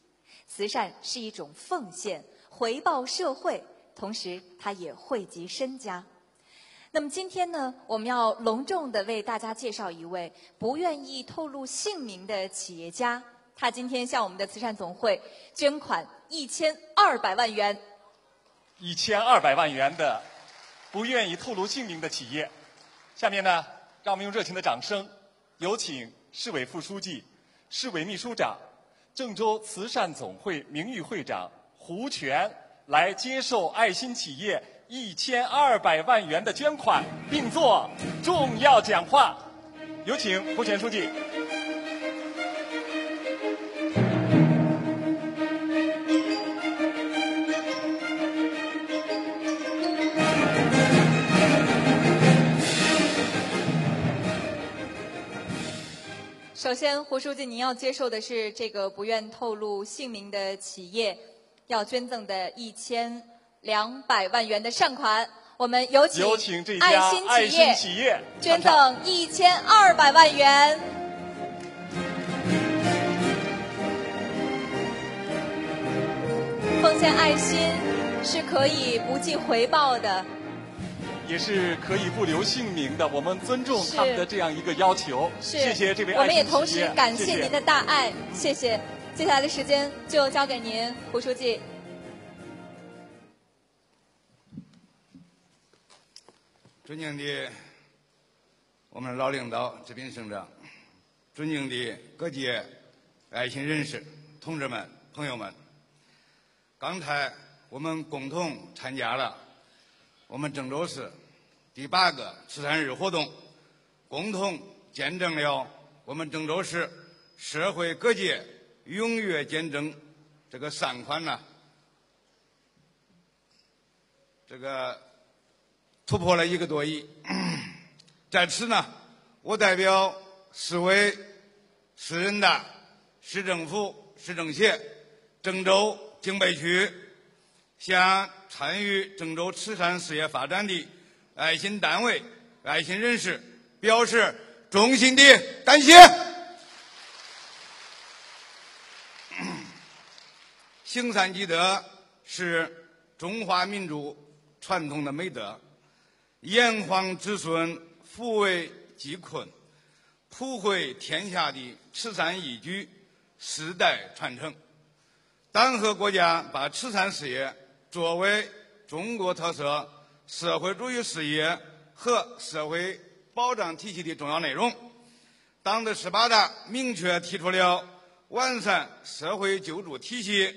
慈善是一种奉献，回报社会，同时它也惠及身家。那么今天呢，我们要隆重的为大家介绍一位不愿意透露姓名的企业家。他今天向我们的慈善总会捐款一千二百万元。一千二百万元的不愿意透露姓名的企业。下面呢，让我们用热情的掌声，有请市委副书记、市委秘书长、郑州慈善总会名誉会长胡全来接受爱心企业。一千二百万元的捐款，并作重要讲话，有请胡全书记。首先，胡书记，您要接受的是这个不愿透露姓名的企业要捐赠的一千。两百万元的善款，我们有请有请这爱心企业捐赠一千二百万元。奉献爱心是可以不计回报的，也是可以不留姓名的，我们尊重他们的这样一个要求。是谢谢这位我们也同时感谢您的大爱，谢谢。接下来的时间就交给您，胡书记。尊敬的我们老领导、治兵省长，尊敬的各界爱心人士、同志们、朋友们，刚才我们共同参加了我们郑州市第八个慈善日活动，共同见证了我们郑州市社会各界踊跃捐赠这个善款呢、这个突破了一个多亿。在此呢，我代表市委、市人大、市政府、市政协、郑州经北区，向参与郑州慈善事业发展的爱心单位、爱心人士表示衷心的感谢。行善积德是中华民族传统的美德，炎黄子孙抚慰济困，普惠天下的慈善义举，世代传承。党和国家把慈善事业作为中国特色社会主义事业和社会保障体系的重要内容。党的十八大明确提出了完善社会救助体系、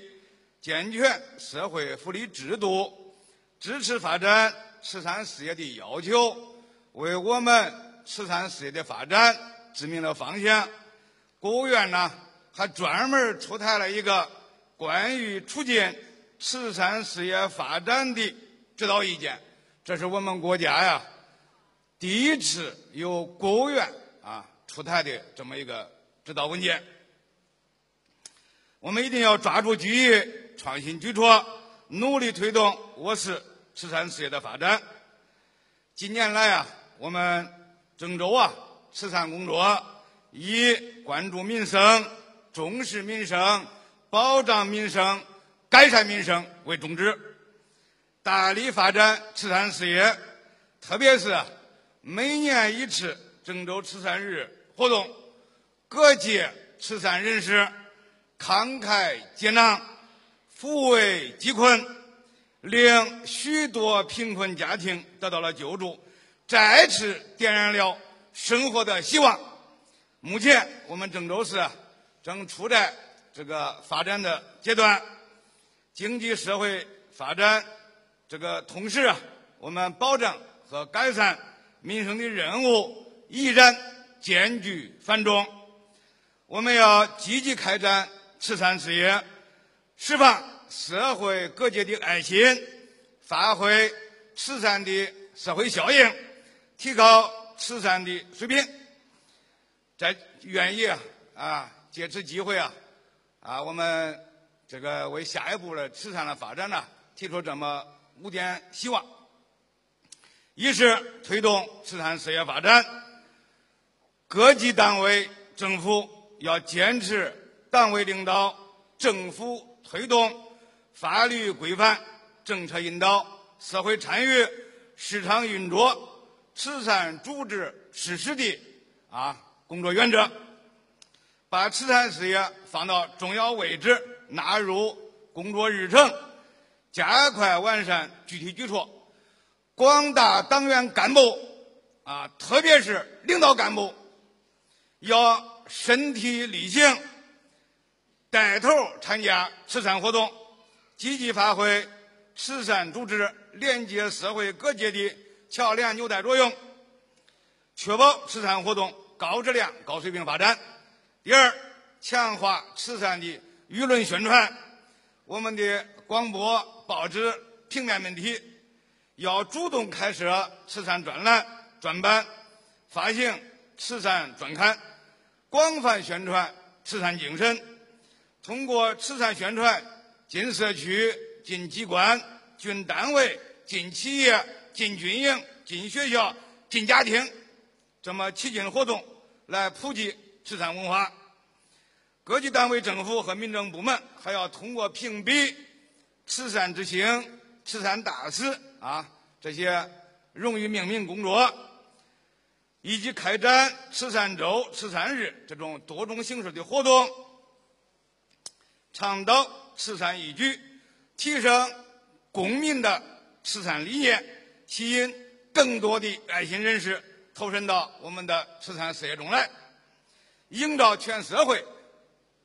健全社会福利制度、支持发展慈善事业的要求，为我们慈善事业的发展指明了方向。国务院呢还专门出台了一个关于促进慈善事业发展的指导意见，这是我们国家呀第一次由国务院啊出台的这么一个指导文件。我们一定要抓住机遇，创新举措，努力推动我市慈善事业的发展。近年来啊，我们郑州啊慈善工作以关注民生、重视民生、保障民生、改善民生为宗旨，大力发展慈善事业，特别是每年一次郑州慈善日活动，各界慈善人士慷慨解囊，抚慰济困，令许多贫困家庭得到了救助，再次点燃了生活的希望。目前，我们郑州市正处在这个发展的阶段，经济社会发展这个同时啊，我们保障和改善民生的任务依然艰巨繁重。我们要积极开展慈善事业，释放社会各界的爱心，发挥慈善的社会效应，提高慈善的水平。在愿意啊啊，借此机会啊啊，我们这个为下一步的慈善的发展呢，提出这么五点希望：一是推动慈善事业发展，各级单位政府要坚持党委领导、政府推动、法律规范、政策引导、社会参与、市场运作、慈善组织实施的啊工作原则，把慈善事业放到重要位置，纳入工作日程，加快完善具体举措。广大党员干部啊，特别是领导干部，要身体力行，带头参加慈善活动，积极发挥慈善组织连接社会各界的桥梁纽带作用，确保慈善活动高质量、高水平发展。第二，强化慈善的舆论宣传，我们的广播、报纸、平面媒体。要主动开设慈善专栏、专版，发行慈善专刊，广泛宣传慈善精神。通过慈善宣传，进社区、进机关、进单位、进企业、进军营、进学校、进家庭，这么七进活动来普及慈善文化。各级单位政府和民政部门还要通过评比慈善之星、慈善大使。啊，这些荣誉命名工作，以及开展慈善周、慈善日这种多种形式的活动，倡导慈善义举，提升公民的慈善理念，吸引更多的爱心人士投身到我们的慈善事业中来，营造全社会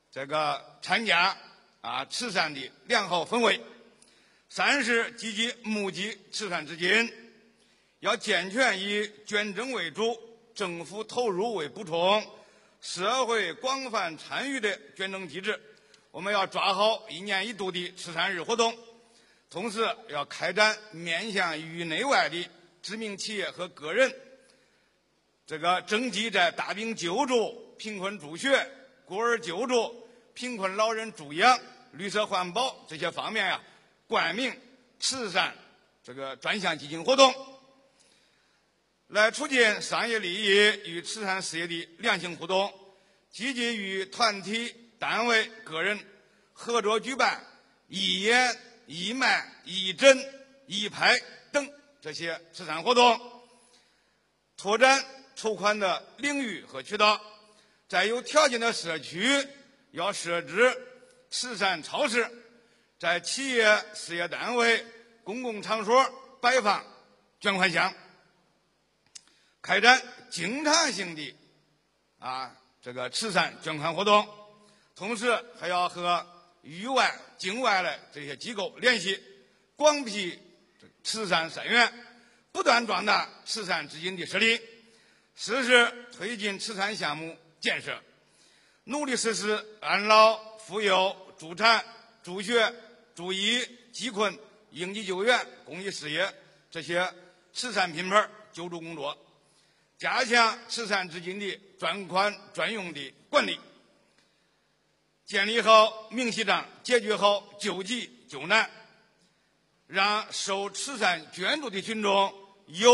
这个参加啊慈善的良好氛围。三是积极募集慈善资金，要健全以捐赠为主、政府投入为补充、社会广泛参与的捐赠机制。我们要抓好一年一度的慈善日活动，同时要开展面向域内外的知名企业和个人，这个征集在大病救助、贫困助学、孤儿救助、贫困老人助养、绿色环保这些方面呀。冠名慈善这个专项基金活动，来促进商业利益与慈善事业的良性互动，积极与团体、单位、个人合作举办义演、义卖、义诊、义拍等这些慈善活动，拓展筹款的领域和渠道，在有条件的社区要设置慈善超市。在企业、事业单位、公共场所摆放捐款箱，开展经常性的啊这个慈善捐款活动，同时还要和域外、境外的这些机构联系，广辟慈善善缘，不断壮大慈善资金的实力。四是推进慈善项目建设，努力实施安老、扶幼、助产、助学。助医济困、应急救援、公益事业这些慈善品牌救助工作，加强慈善资金的专款专用的管理，建立好明细账，解决好救急救难，让受慈善捐助的群众有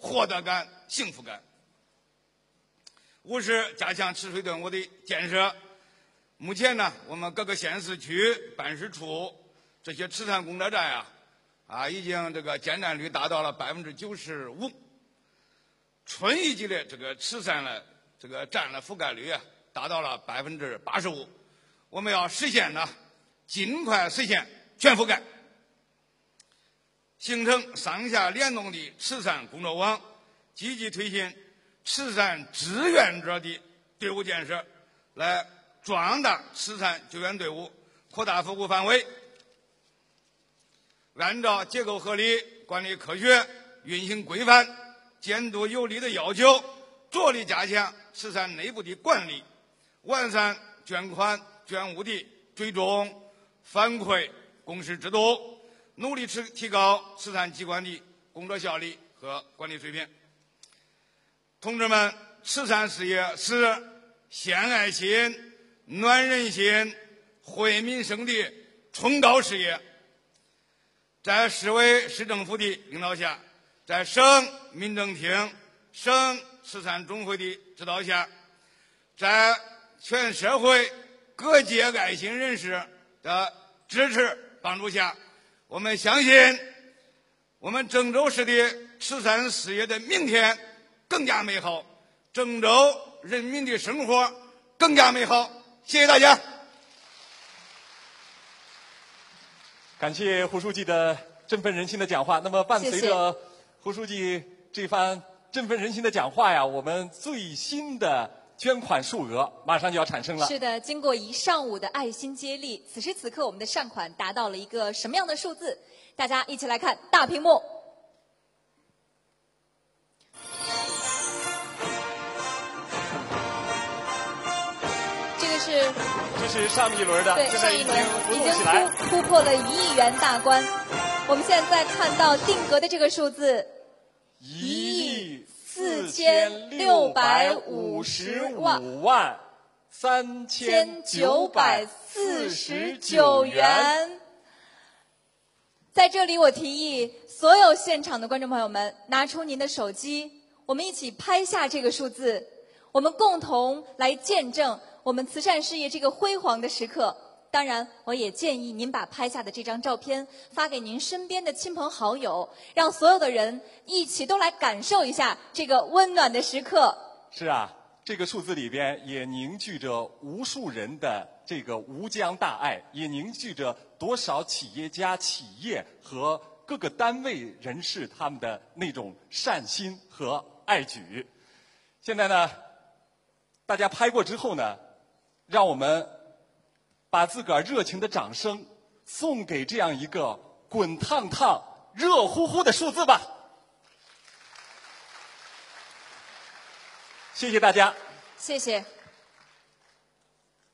获得感、幸福感。五是加强池水队伍的建设。目前呢，我们各个县市区办事处。这些慈善工作站呀，啊，已经这个建站率达到了百分之九十五。村一级的这个慈善的这个站的覆盖率啊，达到了百分之八十五。我们要实现呢，尽快实现全覆盖，形成上下联动的慈善工作网，积极推进慈善志愿者的队伍建设，来壮大慈善救援队伍，扩大服务范围。按照结构合理、管理科学、运行规范、监督有力的要求，着力加强慈善内部的管理，完善捐款捐物的追踪、反馈公示制度，努力提提高慈善机关的工作效率和管理水平。同志们，慈善事业是献爱心、暖人心、惠民生的崇高事业。在市委市政府的领导下，在省民政厅、省慈善总会的指导下，在全社会各界爱心人士的支持帮助下，我们相信我们郑州市的慈善事业的明天更加美好，郑州人民的生活更加美好。谢谢大家。感谢胡书记的振奋人心的讲话。那么，伴随着胡书记这番振奋人心的讲话呀，我们最新的捐款数额马上就要产生了。是的，经过一上午的爱心接力，此时此刻我们的善款达到了一个什么样的数字？大家一起来看大屏幕。是。这是上一轮的，对，现在已经已经突突破了一亿元大关。我们现在看到定格的这个数字，一亿四千六百五十五万三千九百四十九元。在这里，我提议所有现场的观众朋友们，拿出您的手机，我们一起拍下这个数字，我们共同来见证。我们慈善事业这个辉煌的时刻，当然，我也建议您把拍下的这张照片发给您身边的亲朋好友，让所有的人一起都来感受一下这个温暖的时刻。是啊，这个数字里边也凝聚着无数人的这个无疆大爱，也凝聚着多少企业家、企业和各个单位人士他们的那种善心和爱举。现在呢，大家拍过之后呢？让我们把自个儿热情的掌声送给这样一个滚烫烫、热乎乎的数字吧！谢谢大家。谢谢。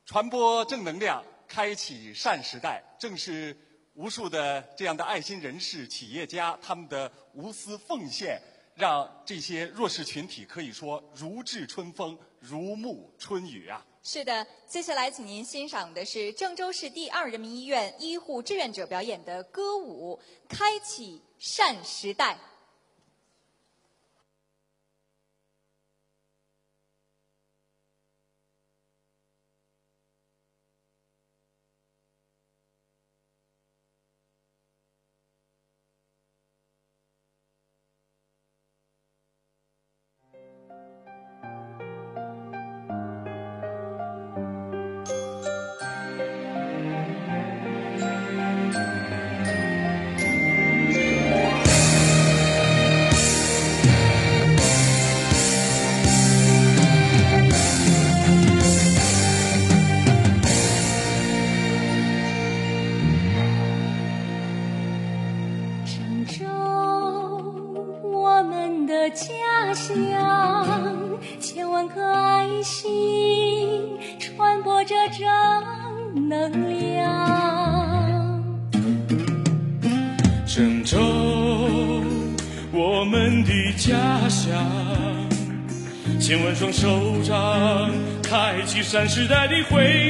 传播正能量，开启善时代，正是无数的这样的爱心人士、企业家他们的无私奉献，让这些弱势群体可以说如沐春风、如沐春雨啊！是的，接下来请您欣赏的是郑州市第二人民医院医护志愿者表演的歌舞《开启善时代》。战时代的回忆。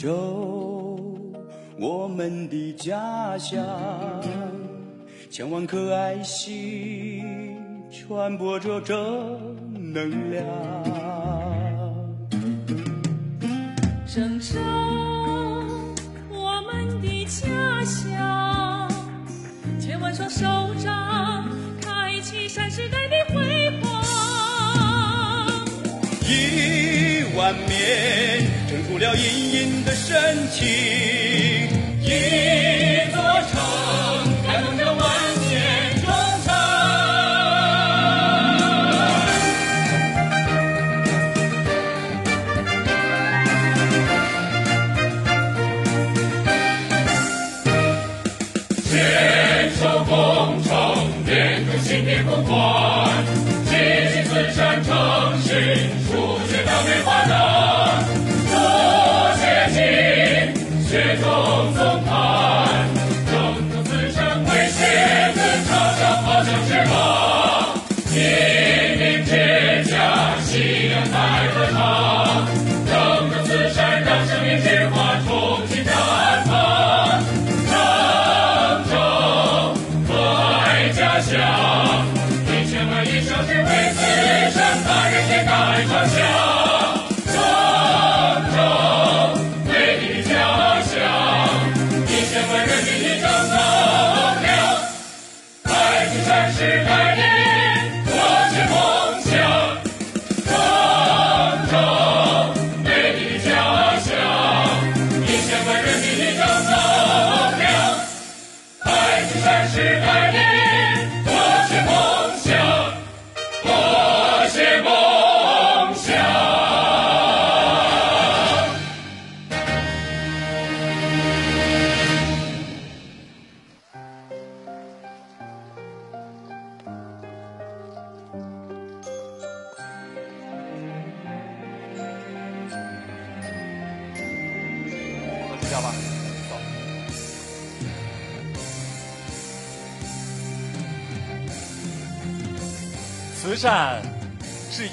成就我们的家乡，千万颗爱心传播着正能量。郑州，我们的家乡，千万双手掌开启新时代的辉煌。一万面了隐隐的深情，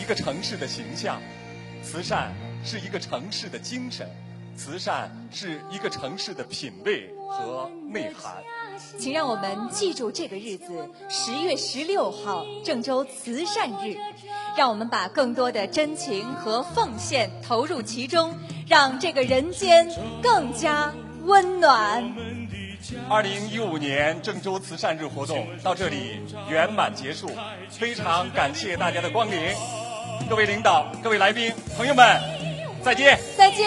个城市的形象，慈善是一个城市的精神，慈善是一个城市的品味和内涵。请让我们记住这个日子，十月十六号，郑州慈善日。让我们把更多的真情和奉献投入其中，让这个人间更加温暖。二零一五年郑州慈善日活动到这里圆满结束，非常感谢大家的光临，各位领导、各位来宾、朋友们，再见！再见。